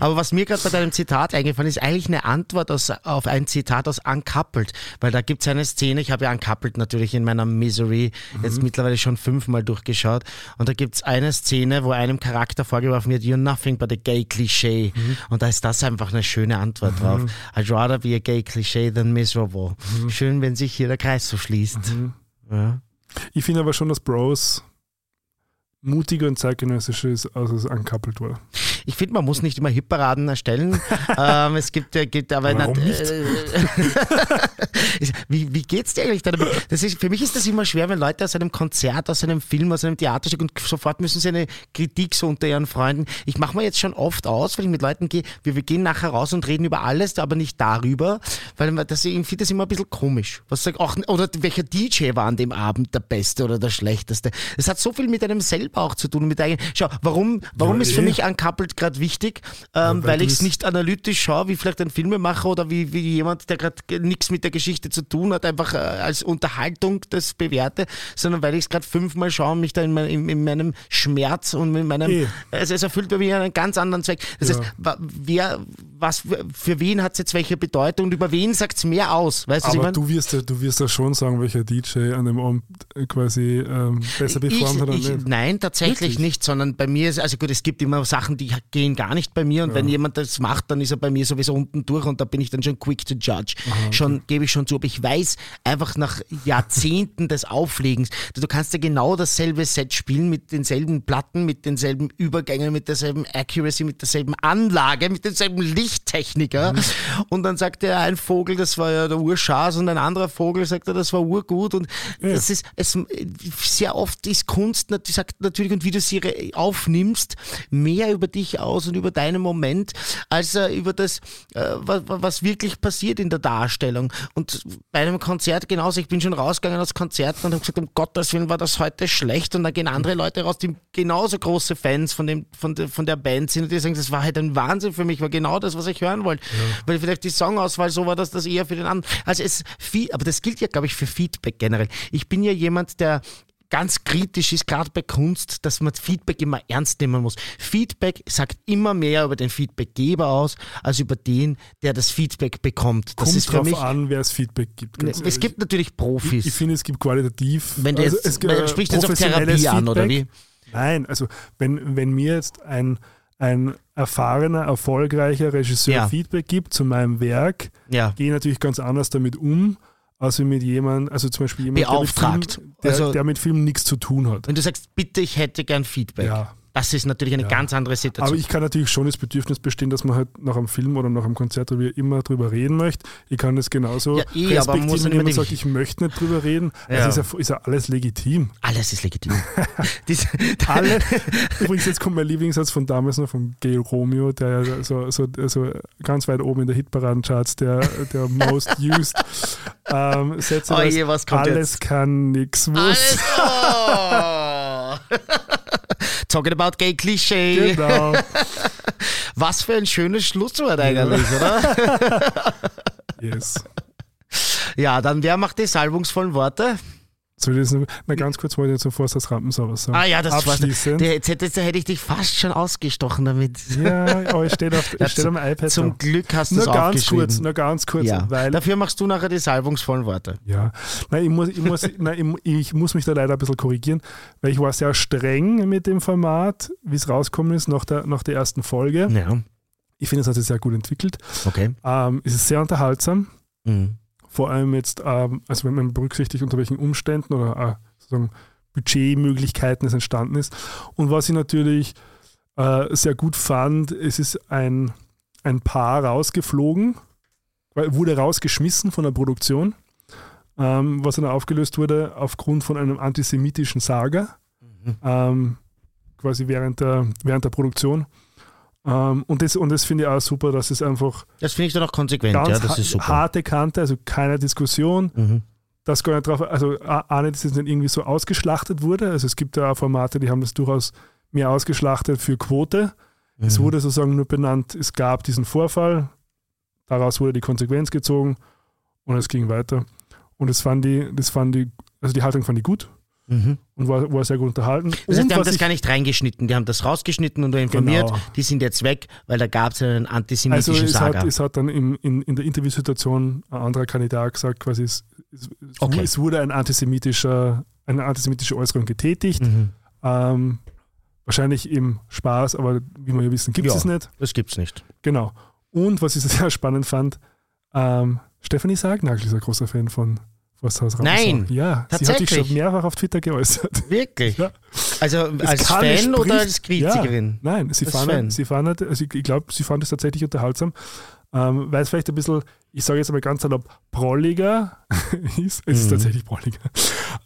aber was mir gerade bei deinem Zitat eingefallen ist, eigentlich eine Antwort aus, auf ein Zitat aus Uncoupled, weil da gibt es eine Szene, ich habe ja Uncoupled natürlich in meiner Misery jetzt mittlerweile schon fünfmal durchgeschaut und da gibt es eine Szene, wo einem Charakter vorgeworfen wird, you're nothing but a gay cliché und da ist das einfach eine schöne Antwort drauf. I'd rather be a gay cliché than miserable. Schön, wenn sich hier der Kreis so schließt. Ja.
Ich finde aber schon, dass Bros mutiger und zeitgenössischer ist, als es uncoupled war.
Ich finde, man muss nicht immer Hitparaden erstellen. ähm, es gibt, äh, gibt aber
Warum nicht?
Äh, wie, wie geht's dir eigentlich damit? Das ist, für mich ist das immer schwer, wenn Leute aus einem Konzert, aus einem Film, aus einem Theaterstück und sofort müssen sie eine Kritik so unter ihren Freunden. Ich mache mir jetzt schon oft aus, wenn ich mit Leuten gehe, wir, wir gehen nachher raus und reden über alles, aber nicht darüber, weil man- das, ich finde das immer ein bisschen komisch. Was sag, auch, oder welcher DJ war an dem Abend der Beste oder der Schlechteste? Das hat so viel mit einem selber auch zu tun. Mit eigen, schau, warum, warum
Ja,
ist für
eh.
mich Uncoupled gerade wichtig? Ähm,
weil
weil
du
ich es
es-
nicht analytisch schaue, wie vielleicht ein Filmemacher oder wie, wie jemand, der gerade nichts mit der Geschichte zu tun hat, einfach äh, als Unterhaltung das bewerte, sondern weil ich es gerade fünfmal schaue und mich da in, mein, in, in meinem Schmerz und in meinem. Also es erfüllt bei mir einen ganz anderen Zweck. Das
Ja.
heißt, wer, was, für wen hat es jetzt welche Bedeutung und über wen sagt es mehr aus? Weißt du, ich
Aber du wirst, ja, du wirst ja schon sagen, welcher DJ an dem Abend quasi ähm, besser performt hat oder
ich,
nicht.
Nein, tatsächlich
Wirklich?
nicht, sondern bei mir ist, also gut, es gibt immer Sachen, die gehen gar nicht bei mir und wenn jemand das macht, dann ist er bei mir sowieso unten durch und da bin ich dann schon quick to judge. Schon gebe ich schon zu, aber ich weiß einfach nach Jahrzehnten des Auflegens, du kannst ja genau dasselbe Set spielen mit denselben Platten, mit denselben Übergängen, mit derselben Accuracy, mit derselben Anlage, mit demselben Lichttechniker und dann sagt der ein Vogel, das war ja der Urschaß und ein anderer Vogel sagt er, das war urgut. Und es ist es sehr oft ist Kunst sagt natürlich und wie du sie aufnimmst mehr über dich aus und über deinen Moment als äh, über das äh, was, was wirklich passiert in der Darstellung. Und bei einem Konzert genauso. Ich bin schon rausgegangen aus Konzerten und habe gesagt um Gottes Willen war das heute schlecht. Und dann gehen andere Leute raus die genauso große Fans von dem von der, von der Band sind und die sagen das war halt ein Wahnsinn für mich war genau das was ich hören wollte weil vielleicht die Songauswahl so war dass das eher für den anderen also es viel aber das gilt ja glaube ich für Feedback generell ich bin ja jemand der ganz kritisch ist, gerade bei Kunst, dass man Feedback immer ernst nehmen muss. Feedback sagt immer mehr über den Feedbackgeber aus, als über den, der das Feedback bekommt. Das
Kommt
ist
drauf
mich.
an, wer es Feedback gibt. ganz
es gibt natürlich Profis.
Ich finde, es gibt qualitativ.
wenn du
also
jetzt,
es gibt,
man spricht jetzt auf Therapie an, oder wie?
Feedback. Nein, also wenn, wenn mir jetzt ein, ein erfahrener, erfolgreicher Regisseur
Ja.
Feedback gibt zu meinem Werk,
Ja.
gehe ich natürlich ganz anders damit um, als wenn mit jemand, also zum Beispiel jemand,
Beauftragt.
Der, mit Film, der,
Also-
der mit Film nichts zu tun hat.
Wenn du sagst, bitte, ich hätte gern Feedback.
Ja.
Das ist natürlich eine
Ja.
ganz andere Situation.
Aber ich kann natürlich schon das Bedürfnis bestehen, dass man halt nach einem Film oder nach einem Konzert oder wie immer drüber reden möchte. Ich kann das genauso
Ja, eh, aber muss
wenn jemand sagt, ich möchte nicht drüber reden.
Ja.
Also ist ja, ist ja alles legitim.
Alles ist legitim.
Alle, übrigens, jetzt kommt mein Lieblingssatz von damals noch, von Gail Romeo, der ja so, so, so ganz weit oben in der Hitparadencharts, der, der most used ähm, Sätze.
Oh je, was kommt
alles
jetzt?
kann, nix muss.
Alles. Oh. Talking about gay Klischee.
Genau.
Was für ein schönes Schlusswort eigentlich, oder?
Yes.
Ja, dann wer macht die salbungsvollen Worte?
Soll ich das noch, na ganz kurz wollte ich jetzt zum das Rampensauber sagen.
Ah ja, das.
Abschließend.
Der, jetzt hätte, hätte ich dich fast schon ausgestochen damit.
Ja, aber es steht auf,
Ja,
steht am iPad.
Zum
da.
Glück hast du
Nur
es
ganz kurz, nur ganz kurz,
ja.
weil
Dafür machst du nachher die salbungsvollen Worte.
Ja, nein, ich muss, ich, muss, nein, ich, ich muss mich da leider ein bisschen korrigieren, weil ich war sehr streng mit dem Format, wie es rausgekommen ist nach der, nach der ersten Folge.
Ja,
Ich finde, es hat sich sehr gut entwickelt.
okay.
Ähm, es ist sehr unterhaltsam,
Mhm.
Vor allem jetzt, ähm, also wenn man berücksichtigt, unter welchen Umständen oder äh, sozusagen Budgetmöglichkeiten es entstanden ist. Und was ich natürlich äh, sehr gut fand, es ist ein, ein Paar rausgeflogen, wurde rausgeschmissen von der Produktion, ähm, was dann aufgelöst wurde aufgrund von einem antisemitischen Saga,
Mhm.
ähm, quasi während der, während der Produktion. Ähm, und das, und das finde ich auch super, dass es einfach
Das finde ich dann auch konsequent, ja, das ist super.
harte Kante, also keine Diskussion.
Mhm.
Das gar nicht drauf, also auch nicht, dass es nicht irgendwie so ausgeschlachtet wurde. Also es gibt ja auch Formate, die haben das durchaus mehr ausgeschlachtet für Quote. Es
Mhm.
wurde sozusagen nur benannt, es gab diesen Vorfall, daraus wurde die Konsequenz gezogen und es ging weiter. Und das fand die, das fand die, also die Haltung fand ich gut
Mhm.
und war, war sehr gut unterhalten.
Das heißt,
und
die haben das gar nicht reingeschnitten, die haben das rausgeschnitten und informiert,
Genau.
die sind jetzt weg, weil da gab es einen
also
antisemitischen
es
Saga.
hat, es hat dann im, in, in der Interviewsituation ein anderer Kandidat gesagt, quasi es, es, es
Okay.
es wurde ein antisemitischer, eine antisemitische Äußerung getätigt.
mhm.
Ähm, wahrscheinlich im Spaß, aber wie wir ja wissen, gibt es
Ja.
es nicht.
Das gibt's nicht.
Genau. Und was ich sehr spannend fand, ähm, Stefanie Sargnagel ist ein großer Fan von Forsthaus Ramsau.
Nein,
Ja, sie hat sich schon mehrfach auf Twitter geäußert.
Wirklich?
Ja.
Also als Fan oder
spricht-
als Kritikerin?
Ja, nein, sie
Als
fahren,
Fan.
sie fahren halt, also ich, glaube, sie fand es tatsächlich unterhaltsam, ähm, weil es vielleicht ein bisschen, ich sage jetzt einmal ganz salopp, prolliger ist. Es ist
Mhm.
tatsächlich prolliger.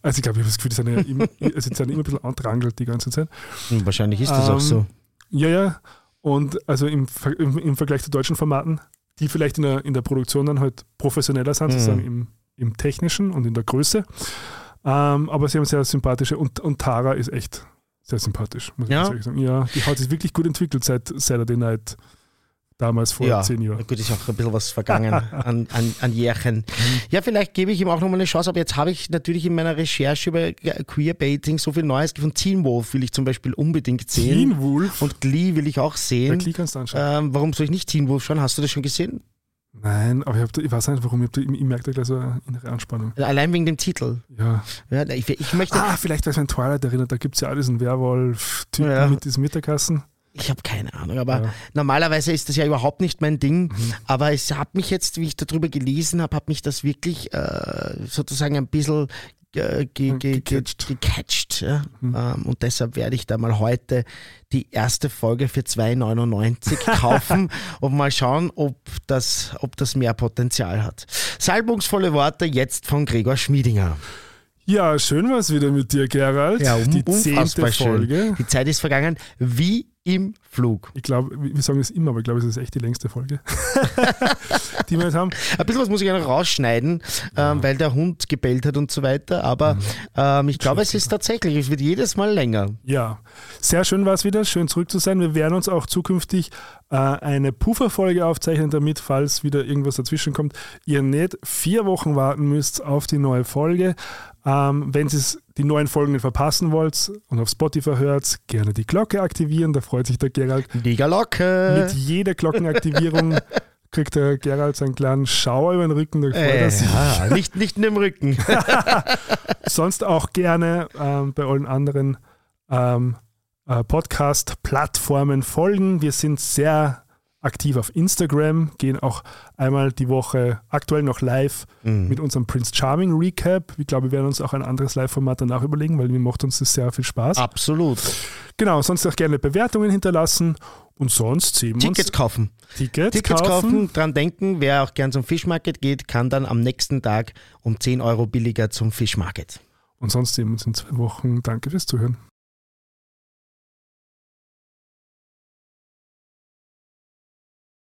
Also ich glaube, ich habe das Gefühl, die sind, ja immer, also die sind immer ein bisschen antrangelt die ganze Zeit.
Hm, Wahrscheinlich ist das
Ähm,
auch so.
Ja, ja. Und also im, im, im Vergleich zu deutschen Formaten, die vielleicht in der, in der Produktion dann halt professioneller sind,
Mhm.
sozusagen im, im Technischen und in der Größe. Ähm, aber sie haben sehr sympathische und, und Tara ist echt sehr sympathisch, muss
Ja?
ich ehrlich sagen. Ja, die hat sich wirklich gut entwickelt seit Saturday Night damals vor
Ja.
zehn Jahren.
Gut, ist auch ein bisschen was vergangen an, an, an Jährchen. Ja, vielleicht gebe ich ihm auch nochmal eine Chance, aber jetzt habe ich natürlich in meiner Recherche über Queerbaiting so viel Neues gefunden. Teen Wolf will ich zum Beispiel unbedingt sehen.
Teen Wolf?
Und Glee will ich auch sehen.
Klee kannst du anschauen.
Ähm, warum soll ich nicht Teen Wolf schauen? Hast du das schon gesehen?
Nein, aber ich, hab, ich weiß nicht, warum. Ich, da- ich, ich merke da gleich so eine innere Anspannung.
Allein wegen dem Titel.
Ja.
Ja, ich, ich möchte.
Ah, vielleicht, weil es an Twilight erinnert, da gibt es ja auch diesen Werwolf-Typen
Ja.
mit diesen Mittagessen.
Ich habe keine Ahnung, aber
Ja.
normalerweise ist das ja überhaupt nicht mein Ding.
Mhm.
Aber es hat mich jetzt, wie ich darüber gelesen habe, hat mich das wirklich äh, sozusagen ein bisschen äh, ge, ge, ge,
Gecatcht.
gecatcht. Ja?
Mhm.
Ähm, und deshalb werde ich da mal heute die erste Folge für 2,99 kaufen und mal schauen, ob das, ob das mehr Potenzial hat. Salbungsvolle Worte jetzt von Gregor Schmiedinger.
Ja, schön war es wieder mit dir, Gerald.
um-
die zehnte Folge.
Schön. Die Zeit ist vergangen wie im Flug.
Ich glaube, wir sagen das immer, aber ich glaube, es ist echt die längste Folge, die wir jetzt haben.
Ein bisschen was muss ich ja noch rausschneiden, ähm, weil der Hund gebellt hat und so weiter. Aber ähm, ich glaube, es ist tatsächlich, es wird jedes Mal länger.
Ja, sehr schön war es wieder, schön zurück zu sein. Wir werden uns auch zukünftig äh, eine Pufferfolge aufzeichnen, damit, falls wieder irgendwas dazwischen kommt, ihr nicht vier Wochen warten müsst auf die neue Folge. Ähm, wenn ihr die neuen Folgen nicht verpassen wollt und auf Spotify hört, gerne die Glocke aktivieren, da freut sich der Gerald.
Liga Locke.
Mit jeder Glockenaktivierung kriegt der Gerald seinen kleinen Schauer über den Rücken, da freut
Äh, ja, nicht, nicht in dem Rücken.
Sonst auch gerne ähm, bei allen anderen ähm, äh, Podcast-Plattformen folgen. Wir sind sehr aktiv auf Instagram, gehen auch einmal die Woche aktuell noch live
Mhm.
mit unserem Prince Charming Recap. Ich glaube, wir werden uns auch ein anderes Live-Format danach überlegen, weil mir macht uns das sehr viel Spaß.
Absolut.
Genau, sonst auch gerne Bewertungen hinterlassen und sonst sehen wir
Tickets
uns
kaufen.
Tickets,
Tickets
kaufen.
kaufen. Dran denken, wer auch gern zum Fischmarket geht, kann dann am nächsten Tag um 10 Euro billiger zum Fischmarket.
Und sonst sehen wir uns in zwei Wochen. Danke fürs Zuhören.